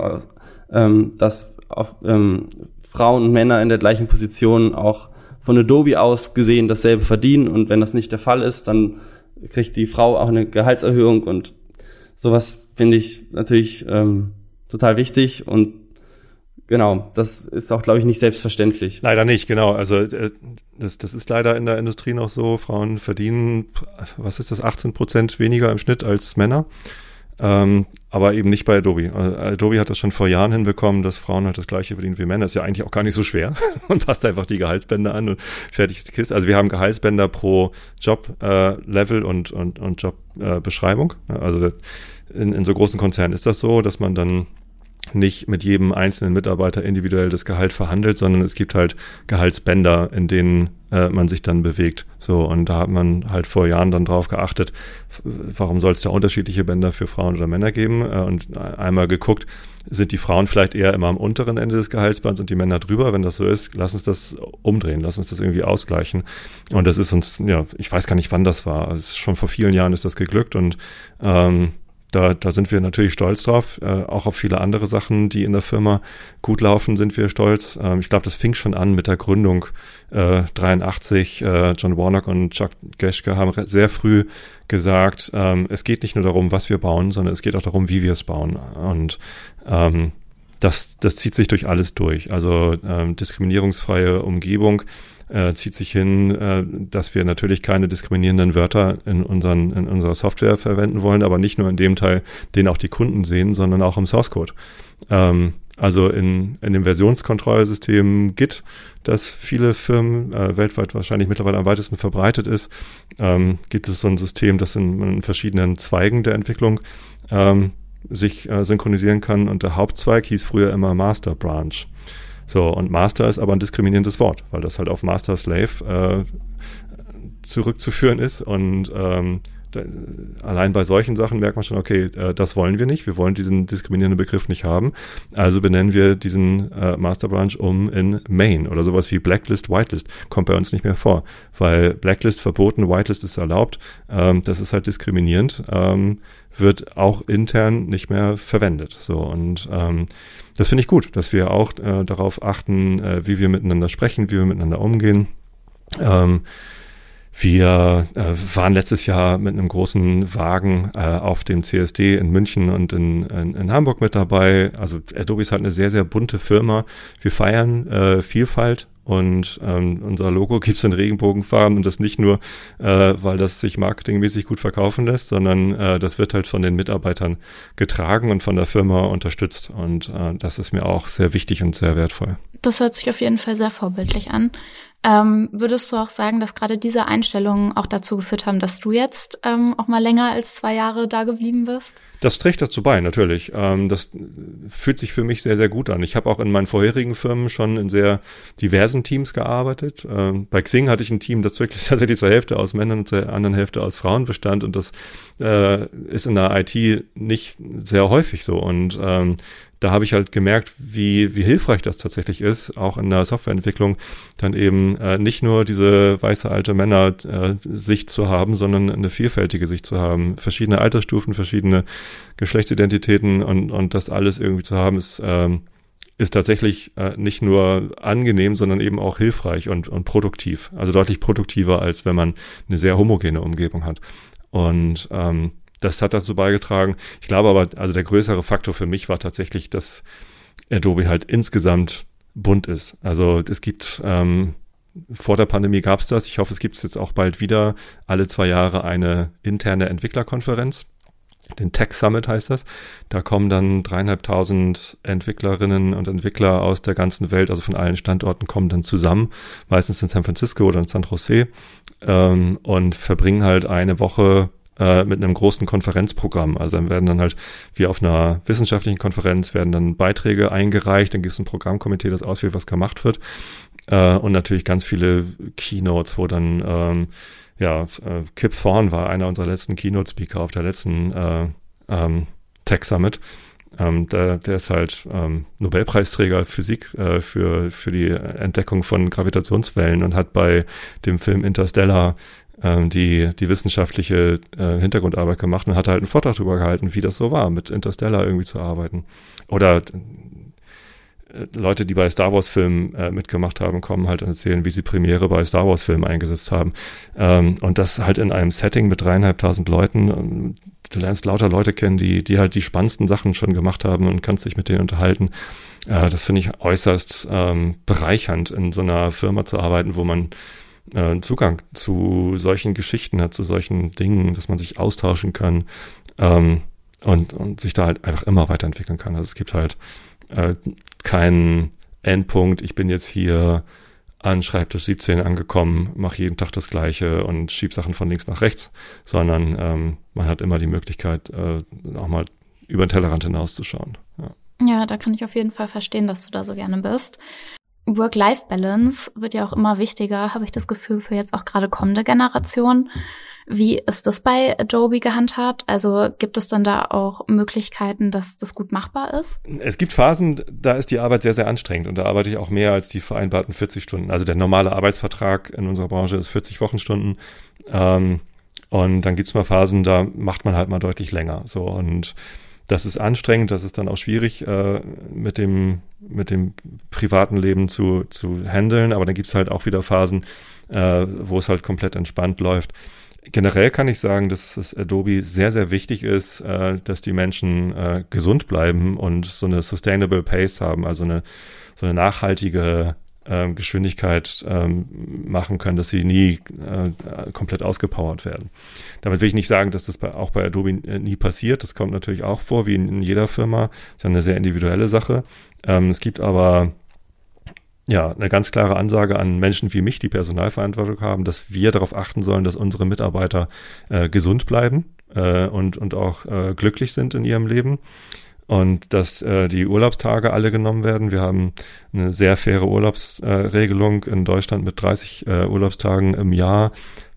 ähm, dass auf, ähm, Frauen und Männer in der gleichen Position auch von Adobe aus gesehen dasselbe verdienen und wenn das nicht der Fall ist, dann kriegt die Frau auch eine Gehaltserhöhung und sowas finde ich natürlich ähm, total wichtig und genau, das ist auch, glaube ich, nicht selbstverständlich. Leider nicht, genau. Also äh, das, das ist leider in der Industrie noch so. Frauen verdienen, was ist das, 18 Prozent weniger im Schnitt als Männer. Ähm, aber eben nicht bei Adobe. Also Adobe hat das schon vor Jahren hinbekommen, dass Frauen halt das gleiche verdienen wie Männer. ist ja eigentlich auch gar nicht so schwer. Man passt einfach die Gehaltsbänder an und fertig ist die Kiste. Also wir haben Gehaltsbänder pro Job-Level äh, und, und, und Jobbeschreibung. Äh, also in, in so großen Konzernen ist das so, dass man dann nicht mit jedem einzelnen Mitarbeiter individuell das Gehalt verhandelt, sondern es gibt halt Gehaltsbänder, in denen äh, man sich dann bewegt. So, und da hat man halt vor Jahren dann drauf geachtet, warum soll es da unterschiedliche Bänder für Frauen oder Männer geben? Äh, und einmal geguckt, sind die Frauen vielleicht eher immer am unteren Ende des Gehaltsbands und die Männer drüber? Wenn das so ist, lass uns das umdrehen, lass uns das irgendwie ausgleichen. Und das ist uns, ja, ich weiß gar nicht, wann das war. Also schon vor vielen Jahren ist das geglückt und ähm, da, da sind wir natürlich stolz drauf. Äh, auch auf viele andere Sachen, die in der Firma gut laufen, sind wir stolz. Ähm, ich glaube, das fing schon an mit der Gründung äh, 83. Äh, John Warnock und Chuck Geschke haben sehr früh gesagt, ähm, es geht nicht nur darum, was wir bauen, sondern es geht auch darum, wie wir es bauen. Und ähm, das, das zieht sich durch alles durch. Also ähm, diskriminierungsfreie Umgebung äh, zieht sich hin, äh, dass wir natürlich keine diskriminierenden Wörter in, unseren, in unserer Software verwenden wollen, aber nicht nur in dem Teil, den auch die Kunden sehen, sondern auch im Source Code. Ähm, also in, in dem Versionskontrollsystem Git, das viele Firmen äh, weltweit wahrscheinlich mittlerweile am weitesten verbreitet ist, ähm, gibt es so ein System, das in, in verschiedenen Zweigen der Entwicklung ähm, sich äh, synchronisieren kann. Und der Hauptzweig hieß früher immer Master Branch. So, und Master ist aber ein diskriminierendes Wort, weil das halt auf Master Slave äh, zurückzuführen ist. Und ähm, allein bei solchen Sachen merkt man schon, okay, äh, das wollen wir nicht. Wir wollen diesen diskriminierenden Begriff nicht haben. Also benennen wir diesen äh, Master Branch um in Main oder sowas wie Blacklist, Whitelist. Kommt bei uns nicht mehr vor, weil Blacklist verboten, Whitelist ist erlaubt. Ähm, das ist halt diskriminierend. Ähm, wird auch intern nicht mehr verwendet. So und ähm, das finde ich gut, dass wir auch äh, darauf achten, äh, wie wir miteinander sprechen, wie wir miteinander umgehen. Ähm, wir äh, waren letztes Jahr mit einem großen Wagen äh, auf dem CSD in München und in, in, in, Hamburg mit dabei. Also Adobe ist halt eine sehr, sehr bunte Firma. Wir feiern äh, Vielfalt und ähm, unser Logo gibt's in Regenbogenfarben und das nicht nur, äh, weil das sich marketingmäßig gut verkaufen lässt, sondern äh, das wird halt von den Mitarbeitern getragen und von der Firma unterstützt. Und äh, das ist mir auch sehr wichtig und sehr wertvoll. Das hört sich auf jeden Fall sehr vorbildlich an. Ähm, würdest du auch sagen, dass gerade diese Einstellungen auch dazu geführt haben, dass du jetzt ähm, auch mal länger als zwei Jahre da geblieben bist? Das trägt dazu bei, natürlich. Ähm, das fühlt sich für mich sehr, sehr gut an. Ich habe auch in meinen vorherigen Firmen schon in sehr diversen Teams gearbeitet. Ähm, bei Xing hatte ich ein Team, das wirklich tatsächlich zur Hälfte aus Männern und zur anderen Hälfte aus Frauen bestand. Und das äh, ist in der IT nicht sehr häufig so. Und ähm, da habe ich halt gemerkt, wie, wie hilfreich das tatsächlich ist, auch in der Softwareentwicklung, dann eben äh, nicht nur diese weiße alte Männer-Sicht äh, zu haben, sondern eine vielfältige Sicht zu haben. Verschiedene Altersstufen, verschiedene Geschlechtsidentitäten und, und das alles irgendwie zu haben, ist, ähm, ist tatsächlich äh, nicht nur angenehm, sondern eben auch hilfreich und, und produktiv. Also deutlich produktiver, als wenn man eine sehr homogene Umgebung hat. Und ähm, das hat dazu beigetragen. Ich glaube aber, also der größere Faktor für mich war tatsächlich, dass Adobe halt insgesamt bunt ist. Also es gibt ähm, vor der Pandemie gab es das. Ich hoffe, es gibt es jetzt auch bald wieder alle zwei Jahre eine interne Entwicklerkonferenz. Den Tech Summit heißt das. Da kommen dann dreieinhalbtausend Entwicklerinnen und Entwickler aus der ganzen Welt, also von allen Standorten, kommen dann zusammen, meistens in San Francisco oder in San Jose, ähm, und verbringen halt eine Woche äh, mit einem großen Konferenzprogramm. Also dann werden dann halt, wie auf einer wissenschaftlichen Konferenz, werden dann Beiträge eingereicht, dann gibt es ein Programmkomitee, das auswählt, was gemacht wird. Äh, und natürlich ganz viele Keynotes, wo dann, ähm, ja, äh, Kip Thorne war einer unserer letzten Keynote-Speaker auf der letzten äh, ähm, Tech Summit. Ähm, der, der ist halt ähm, Nobelpreisträger Physik äh, für, für die Entdeckung von Gravitationswellen und hat bei dem Film Interstellar ähm, die, die wissenschaftliche äh, Hintergrundarbeit gemacht und hat halt einen Vortrag darüber gehalten, wie das so war, mit Interstellar irgendwie zu arbeiten. Oder äh, Leute, die bei Star Wars Filmen äh, mitgemacht haben, kommen halt und erzählen, wie sie Premiere bei Star Wars Filmen eingesetzt haben. Ähm, und das halt in einem Setting mit dreieinhalbtausend Leuten. Ähm, du lernst lauter Leute kennen, die, die halt die spannendsten Sachen schon gemacht haben und kannst dich mit denen unterhalten. Äh, das finde ich äußerst ähm, bereichernd, in so einer Firma zu arbeiten, wo man äh, Zugang zu solchen Geschichten hat, zu solchen Dingen, dass man sich austauschen kann ähm, und, und sich da halt einfach immer weiterentwickeln kann. Also es gibt halt äh, keinen Endpunkt, ich bin jetzt hier an Schreibtisch 17 angekommen, mache jeden Tag das Gleiche und schieb Sachen von links nach rechts, sondern ähm, man hat immer die Möglichkeit, äh, auch mal über den Tellerrand hinauszuschauen. Ja. ja, da kann ich auf jeden Fall verstehen, dass du da so gerne bist. Work-Life-Balance wird ja auch immer wichtiger, habe ich das Gefühl, für jetzt auch gerade kommende Generationen. Wie ist das bei Adobe gehandhabt? Also gibt es dann da auch Möglichkeiten, dass das gut machbar ist? Es gibt Phasen, da ist die Arbeit sehr, sehr anstrengend und da arbeite ich auch mehr als die vereinbarten 40 Stunden. Also der normale Arbeitsvertrag in unserer Branche ist 40 Wochenstunden. Ähm, und dann gibt's mal Phasen, da macht man halt mal deutlich länger. So und das ist anstrengend, das ist dann auch schwierig äh, mit dem mit dem privaten Leben zu zu handeln. Aber dann gibt's halt auch wieder Phasen, äh, wo es halt komplett entspannt läuft generell kann ich sagen, dass es Adobe sehr, sehr wichtig ist, äh, dass die Menschen äh, gesund bleiben und so eine sustainable pace haben, also eine, so eine nachhaltige äh, Geschwindigkeit ähm, machen können, dass sie nie äh, komplett ausgepowert werden. Damit will ich nicht sagen, dass das bei, auch bei Adobe äh, nie passiert. Das kommt natürlich auch vor, wie in, in jeder Firma. Das ist ja eine sehr individuelle Sache. Ähm, es gibt aber ja, eine ganz klare Ansage an Menschen wie mich, die Personalverantwortung haben, dass wir darauf achten sollen, dass unsere Mitarbeiter äh, gesund bleiben äh, und, und auch äh, glücklich sind in ihrem Leben und dass äh, die Urlaubstage alle genommen werden. Wir haben eine sehr faire Urlaubsregelung in Deutschland mit 30 äh, Urlaubstagen im Jahr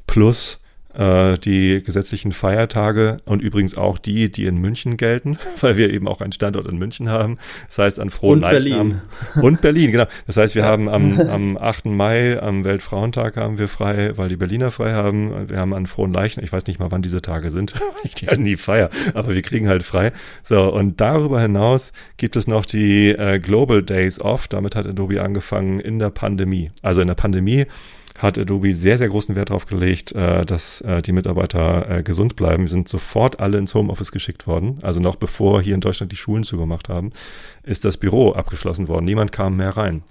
plus äh, die gesetzlichen Feiertage und übrigens auch die, die in München gelten, weil wir eben auch einen Standort in München haben. Das heißt an frohen und Leichnam. Berlin. Und Berlin, genau. Das heißt, wir ja. haben am, am 8. Mai, am Weltfrauentag haben wir frei, weil die Berliner frei haben. Wir haben an frohen Leichen, ich weiß nicht mal, wann diese Tage sind, ich die halt nie feier, aber wir kriegen halt frei. So, und darüber hinaus gibt es noch die äh, Global Days Off. Damit hat Adobe angefangen in der Pandemie. Also in der Pandemie hat Adobe sehr, sehr großen Wert darauf gelegt, äh, dass äh, die Mitarbeiter äh, gesund bleiben. Wir sind sofort alle ins Homeoffice geschickt worden. Also noch bevor hier in Deutschland die Schulen zugemacht haben, ist das Büro abgeschlossen worden. Niemand kam mehr rein.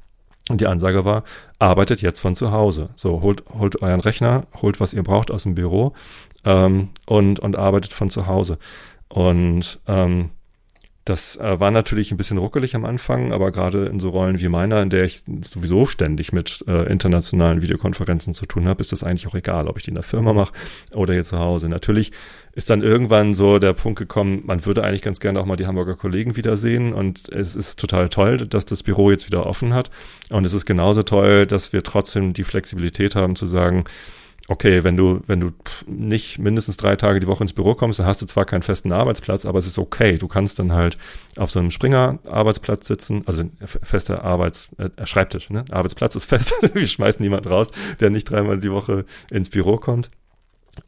Und die Ansage war, arbeitet jetzt von zu Hause. So, holt, holt euren Rechner, holt, was ihr braucht aus dem Büro ähm, und, und arbeitet von zu Hause. Und ähm, das äh, war natürlich ein bisschen ruckelig am Anfang, aber gerade in so Rollen wie meiner, in der ich sowieso ständig mit äh, internationalen Videokonferenzen zu tun habe, ist das eigentlich auch egal, ob ich die in der Firma mache oder hier zu Hause. Natürlich ist dann irgendwann so der Punkt gekommen, man würde eigentlich ganz gerne auch mal die Hamburger Kollegen wiedersehen und es ist total toll, dass das Büro jetzt wieder offen hat und es ist genauso toll, dass wir trotzdem die Flexibilität haben zu sagen, okay, wenn du, wenn du nicht mindestens drei Tage die Woche ins Büro kommst, dann hast du zwar keinen festen Arbeitsplatz, aber es ist okay. Du kannst dann halt auf so einem Springer-Arbeitsplatz sitzen, also fester Arbeits, äh, Schreibtisch, ne? Arbeitsplatz ist fest. Wir schmeißen niemanden raus, der nicht dreimal die Woche ins Büro kommt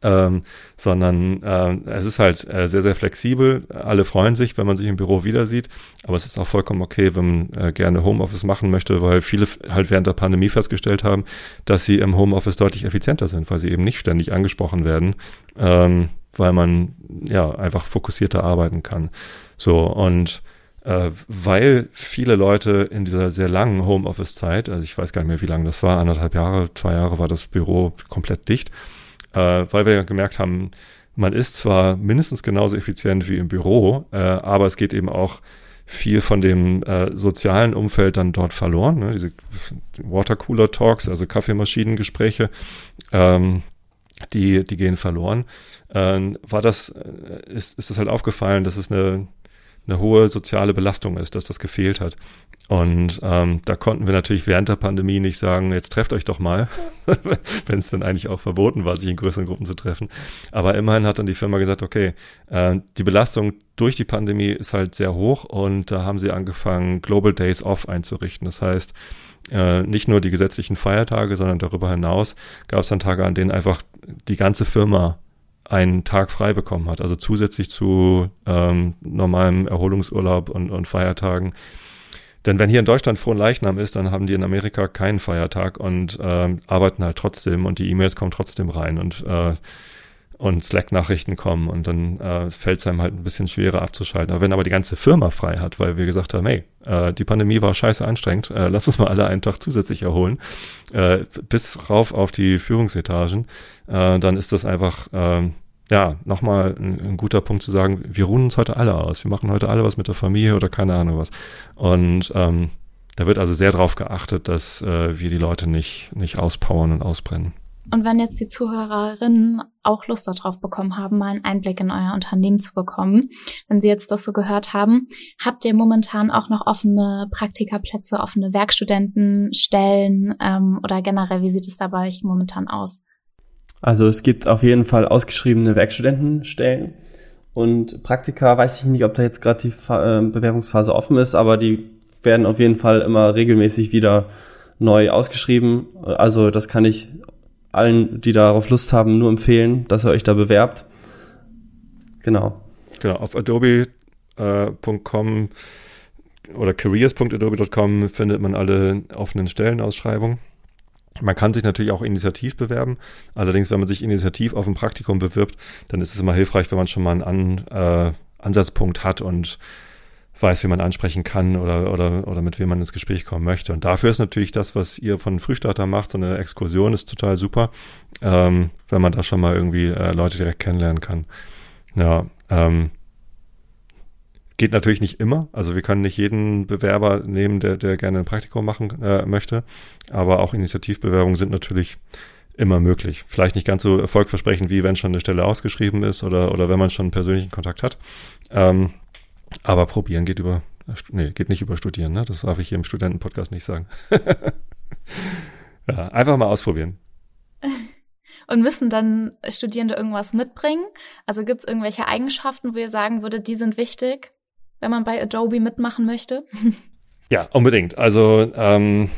ähm, sondern äh, es ist halt äh, sehr, sehr flexibel. Alle freuen sich, wenn man sich im Büro wieder sieht, aber es ist auch vollkommen okay, wenn man äh, gerne Homeoffice machen möchte, weil viele halt während der Pandemie festgestellt haben, dass sie im Homeoffice deutlich effizienter sind, weil sie eben nicht ständig angesprochen werden, ähm, weil man ja einfach fokussierter arbeiten kann. So und äh, weil viele Leute in dieser sehr langen Homeoffice-Zeit, also ich weiß gar nicht mehr, wie lange das war, anderthalb Jahre, zwei Jahre war das Büro komplett dicht, äh, weil wir gemerkt haben, man ist zwar mindestens genauso effizient wie im Büro, äh, aber es geht eben auch viel von dem äh, sozialen Umfeld dann dort verloren. Ne? Diese Watercooler Talks, also Kaffeemaschinengespräche, ähm, die, die gehen verloren. Ähm, war das, äh, ist, ist das halt aufgefallen, dass es eine, eine hohe soziale Belastung ist, dass das gefehlt hat. Und ähm, da konnten wir natürlich während der Pandemie nicht sagen, jetzt trefft euch doch mal, wenn es dann eigentlich auch verboten war, sich in größeren Gruppen zu treffen. Aber immerhin hat dann die Firma gesagt, okay, äh, die Belastung durch die Pandemie ist halt sehr hoch und da haben sie angefangen, Global Days Off einzurichten. Das heißt, äh, nicht nur die gesetzlichen Feiertage, sondern darüber hinaus gab es dann Tage, an denen einfach die ganze Firma einen Tag frei bekommen hat. Also zusätzlich zu ähm, normalem Erholungsurlaub und, und Feiertagen denn wenn hier in Deutschland frohen Leichnam ist, dann haben die in Amerika keinen Feiertag und äh, arbeiten halt trotzdem und die E-Mails kommen trotzdem rein und äh, und Slack-Nachrichten kommen und dann äh, fällt es einem halt ein bisschen schwerer abzuschalten. Aber wenn aber die ganze Firma frei hat, weil wir gesagt haben, hey, äh, die Pandemie war scheiße anstrengend, äh, lass uns mal alle einen Tag zusätzlich erholen, äh, bis rauf auf die Führungsetagen, äh, dann ist das einfach, äh, ja, nochmal ein, ein guter Punkt zu sagen, wir ruhen uns heute alle aus, wir machen heute alle was mit der Familie oder keine Ahnung was. Und ähm, da wird also sehr darauf geachtet, dass äh, wir die Leute nicht, nicht auspowern und ausbrennen. Und wenn jetzt die Zuhörerinnen auch Lust darauf bekommen haben, mal einen Einblick in euer Unternehmen zu bekommen, wenn sie jetzt das so gehört haben, habt ihr momentan auch noch offene Praktikaplätze, offene Werkstudentenstellen ähm, oder generell, wie sieht es da bei euch momentan aus? Also es gibt auf jeden Fall ausgeschriebene Werkstudentenstellen und Praktika, weiß ich nicht, ob da jetzt gerade die äh, Bewerbungsphase offen ist, aber die werden auf jeden Fall immer regelmäßig wieder neu ausgeschrieben. Also das kann ich allen, die darauf Lust haben, nur empfehlen, dass ihr euch da bewerbt. Genau. Genau, auf adobe.com äh, oder careers.adobe.com findet man alle offenen Stellenausschreibungen. Man kann sich natürlich auch initiativ bewerben. Allerdings, wenn man sich initiativ auf ein Praktikum bewirbt, dann ist es immer hilfreich, wenn man schon mal einen An, äh, Ansatzpunkt hat und weiß, wie man ansprechen kann oder, oder, oder mit wem man ins Gespräch kommen möchte. Und dafür ist natürlich das, was ihr von Frühstarter macht, so eine Exkursion ist total super, ähm, wenn man da schon mal irgendwie äh, Leute direkt kennenlernen kann. Ja, ähm, geht natürlich nicht immer. Also wir können nicht jeden Bewerber nehmen, der, der gerne ein Praktikum machen äh, möchte. Aber auch Initiativbewerbungen sind natürlich immer möglich. Vielleicht nicht ganz so erfolgversprechend, wie wenn schon eine Stelle ausgeschrieben ist oder, oder wenn man schon einen persönlichen Kontakt hat. Ähm, aber probieren geht über, nee, geht nicht über studieren, ne? Das darf ich hier im Studentenpodcast nicht sagen. ja, einfach mal ausprobieren. Und müssen dann Studierende irgendwas mitbringen? Also gibt es irgendwelche Eigenschaften, wo ihr sagen würdet, die sind wichtig, wenn man bei Adobe mitmachen möchte? Ja, unbedingt. Also ähm,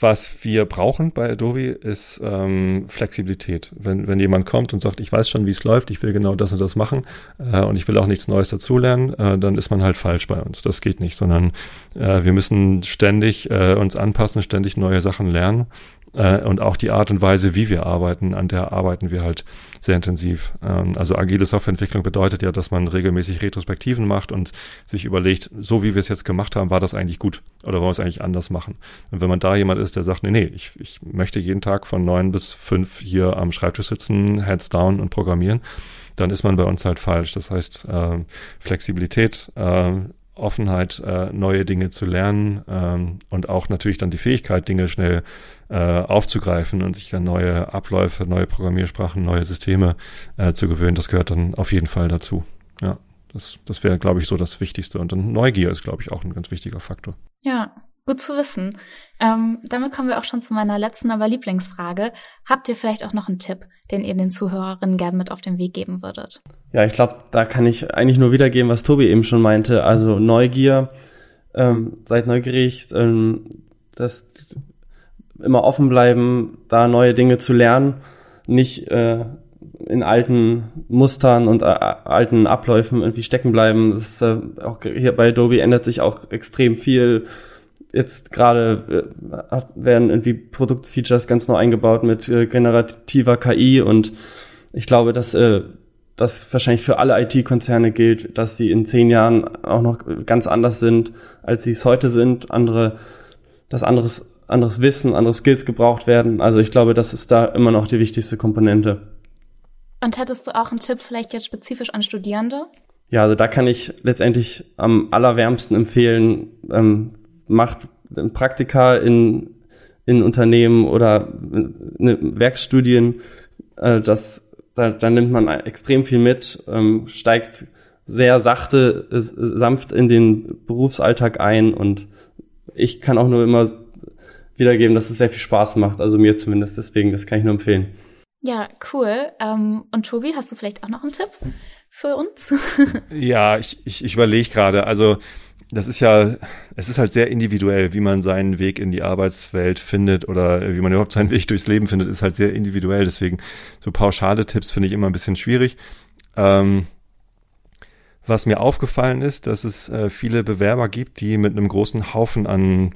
was wir brauchen bei Adobe ist ähm, Flexibilität. Wenn, wenn jemand kommt und sagt, ich weiß schon, wie es läuft, ich will genau das und das machen äh, und ich will auch nichts Neues dazulernen, äh, dann ist man halt falsch bei uns. Das geht nicht, sondern äh, wir müssen ständig äh, uns anpassen, ständig neue Sachen lernen äh, und auch die Art und Weise, wie wir arbeiten, an der arbeiten wir halt sehr intensiv. Ähm, also agile Softwareentwicklung bedeutet ja, dass man regelmäßig Retrospektiven macht und sich überlegt, so wie wir es jetzt gemacht haben, war das eigentlich gut oder wollen wir es eigentlich anders machen? Und wenn man da jemand ist, der sagt, nee, nee, ich, ich möchte jeden Tag von neun bis fünf hier am Schreibtisch sitzen, Heads down und programmieren, dann ist man bei uns halt falsch. Das heißt, äh, Flexibilität, äh, Offenheit, äh, neue Dinge zu lernen ähm, und auch natürlich dann die Fähigkeit, Dinge schnell äh, aufzugreifen und sich an neue Abläufe, neue Programmiersprachen, neue Systeme äh, zu gewöhnen, das gehört dann auf jeden Fall dazu. Ja, das, das wäre, glaube ich, so das Wichtigste. Und dann Neugier ist, glaube ich, auch ein ganz wichtiger Faktor. Ja, gut zu wissen. Ähm, damit kommen wir auch schon zu meiner letzten, aber Lieblingsfrage. Habt ihr vielleicht auch noch einen Tipp, den ihr den Zuhörerinnen gern mit auf den Weg geben würdet? Ja, ich glaube, da kann ich eigentlich nur wiedergeben, was Tobi eben schon meinte. Also Neugier, ähm, seid neugierig, ähm, das immer offen bleiben, da neue Dinge zu lernen, nicht äh, in alten Mustern und äh, alten Abläufen irgendwie stecken bleiben. Das ist, äh, auch hier bei Adobe ändert sich auch extrem viel. Jetzt gerade äh, werden irgendwie Produktfeatures ganz neu eingebaut mit äh, generativer KI und ich glaube, dass äh, das wahrscheinlich für alle IT-Konzerne gilt, dass sie in zehn Jahren auch noch ganz anders sind, als sie es heute sind. Andere, das anderes, anderes Wissen, andere Skills gebraucht werden. Also ich glaube, das ist da immer noch die wichtigste Komponente. Und hättest du auch einen Tipp vielleicht jetzt spezifisch an Studierende? Ja, also da kann ich letztendlich am allerwärmsten empfehlen, ähm, macht Praktika in, in Unternehmen oder eine Werkstudien, äh, das da, da nimmt man extrem viel mit, ähm, steigt sehr sachte, äh, sanft in den Berufsalltag ein und ich kann auch nur immer wiedergeben, dass es sehr viel Spaß macht, also mir zumindest, deswegen, das kann ich nur empfehlen. Ja, cool. Ähm, und Tobi, hast du vielleicht auch noch einen Tipp für uns? ja, ich, ich, ich überlege gerade, also das ist ja, es ist halt sehr individuell, wie man seinen Weg in die Arbeitswelt findet oder wie man überhaupt seinen Weg durchs Leben findet, ist halt sehr individuell. Deswegen so pauschale Tipps finde ich immer ein bisschen schwierig. Ähm, was mir aufgefallen ist, dass es äh, viele Bewerber gibt, die mit einem großen Haufen an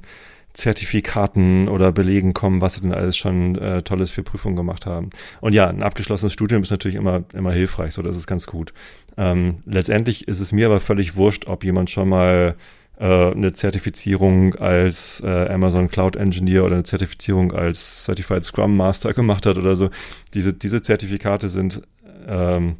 Zertifikaten oder Belegen kommen, was sie denn alles schon äh, Tolles für Prüfungen gemacht haben. Und ja, ein abgeschlossenes Studium ist natürlich immer, immer hilfreich, so das ist ganz gut. Ähm, letztendlich ist es mir aber völlig wurscht, ob jemand schon mal äh, eine Zertifizierung als äh, Amazon Cloud Engineer oder eine Zertifizierung als Certified Scrum Master gemacht hat oder so. Diese, diese Zertifikate sind ähm,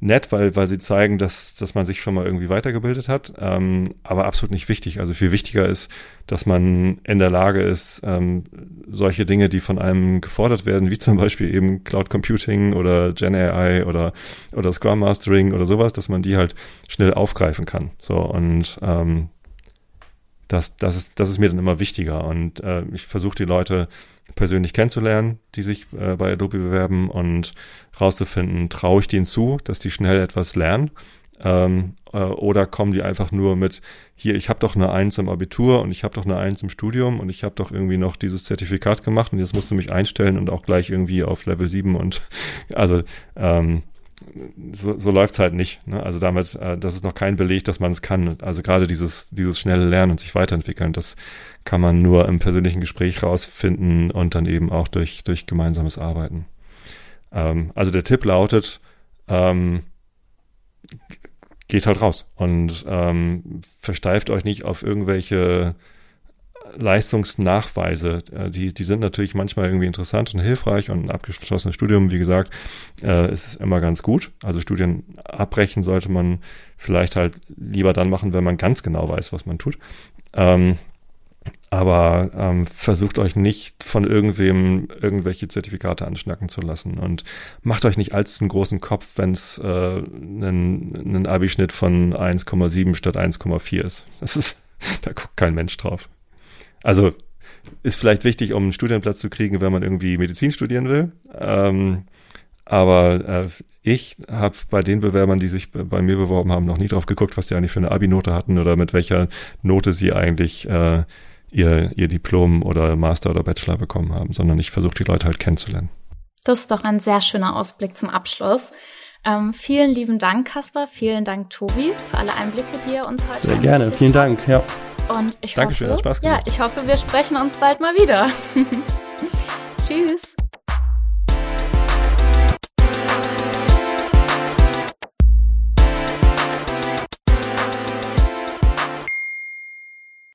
nett, weil, weil sie zeigen, dass, dass man sich schon mal irgendwie weitergebildet hat, ähm, aber absolut nicht wichtig. Also viel wichtiger ist, dass man in der Lage ist, ähm, solche Dinge, die von einem gefordert werden, wie zum Beispiel eben Cloud Computing oder Gen AI oder, oder Scrum Mastering oder sowas, dass man die halt schnell aufgreifen kann. So und ähm, das, das, ist, das ist mir dann immer wichtiger. Und äh, ich versuche die Leute persönlich kennenzulernen, die sich äh, bei Adobe bewerben und rauszufinden, traue ich denen zu, dass die schnell etwas lernen ähm, äh, oder kommen die einfach nur mit, hier, ich habe doch eine Eins im Abitur und ich habe doch eine Eins im Studium und ich habe doch irgendwie noch dieses Zertifikat gemacht und jetzt musst du mich einstellen und auch gleich irgendwie auf Level 7 und also ähm, so, so läuft's halt nicht. Ne? Also damit, äh, das ist noch kein Beleg, dass man es kann. Also gerade dieses, dieses schnelle Lernen und sich weiterentwickeln, das kann man nur im persönlichen Gespräch rausfinden und dann eben auch durch, durch gemeinsames Arbeiten. Ähm, also der Tipp lautet, ähm, geht halt raus und ähm, versteift euch nicht auf irgendwelche Leistungsnachweise, äh, die, die sind natürlich manchmal irgendwie interessant und hilfreich und ein abgeschlossenes Studium, wie gesagt, äh, ist immer ganz gut. Also Studien abbrechen sollte man vielleicht halt lieber dann machen, wenn man ganz genau weiß, was man tut. Ähm, aber ähm, versucht euch nicht von irgendwem irgendwelche Zertifikate anschnacken zu lassen und macht euch nicht allzu einen großen Kopf, wenn es äh, einen, einen Abischnitt von 1,7 statt 1,4 ist. Das ist, da guckt kein Mensch drauf. Also ist vielleicht wichtig, um einen Studienplatz zu kriegen, wenn man irgendwie Medizin studieren will. Ähm, aber äh, ich habe bei den Bewerbern, die sich bei mir beworben haben, noch nie drauf geguckt, was die eigentlich für eine Abi-Note hatten oder mit welcher Note sie eigentlich äh, ihr, ihr Diplom oder Master oder Bachelor bekommen haben, sondern ich versuche die Leute halt kennenzulernen. Das ist doch ein sehr schöner Ausblick zum Abschluss. Ähm, vielen lieben Dank, Kasper. Vielen Dank, Tobi, für alle Einblicke, die ihr uns heute Sehr gerne. Vielen Dank. Ja. Und ich Dankeschön, hoffe, hat Spaß gemacht. ja, ich hoffe, wir sprechen uns bald mal wieder. Tschüss.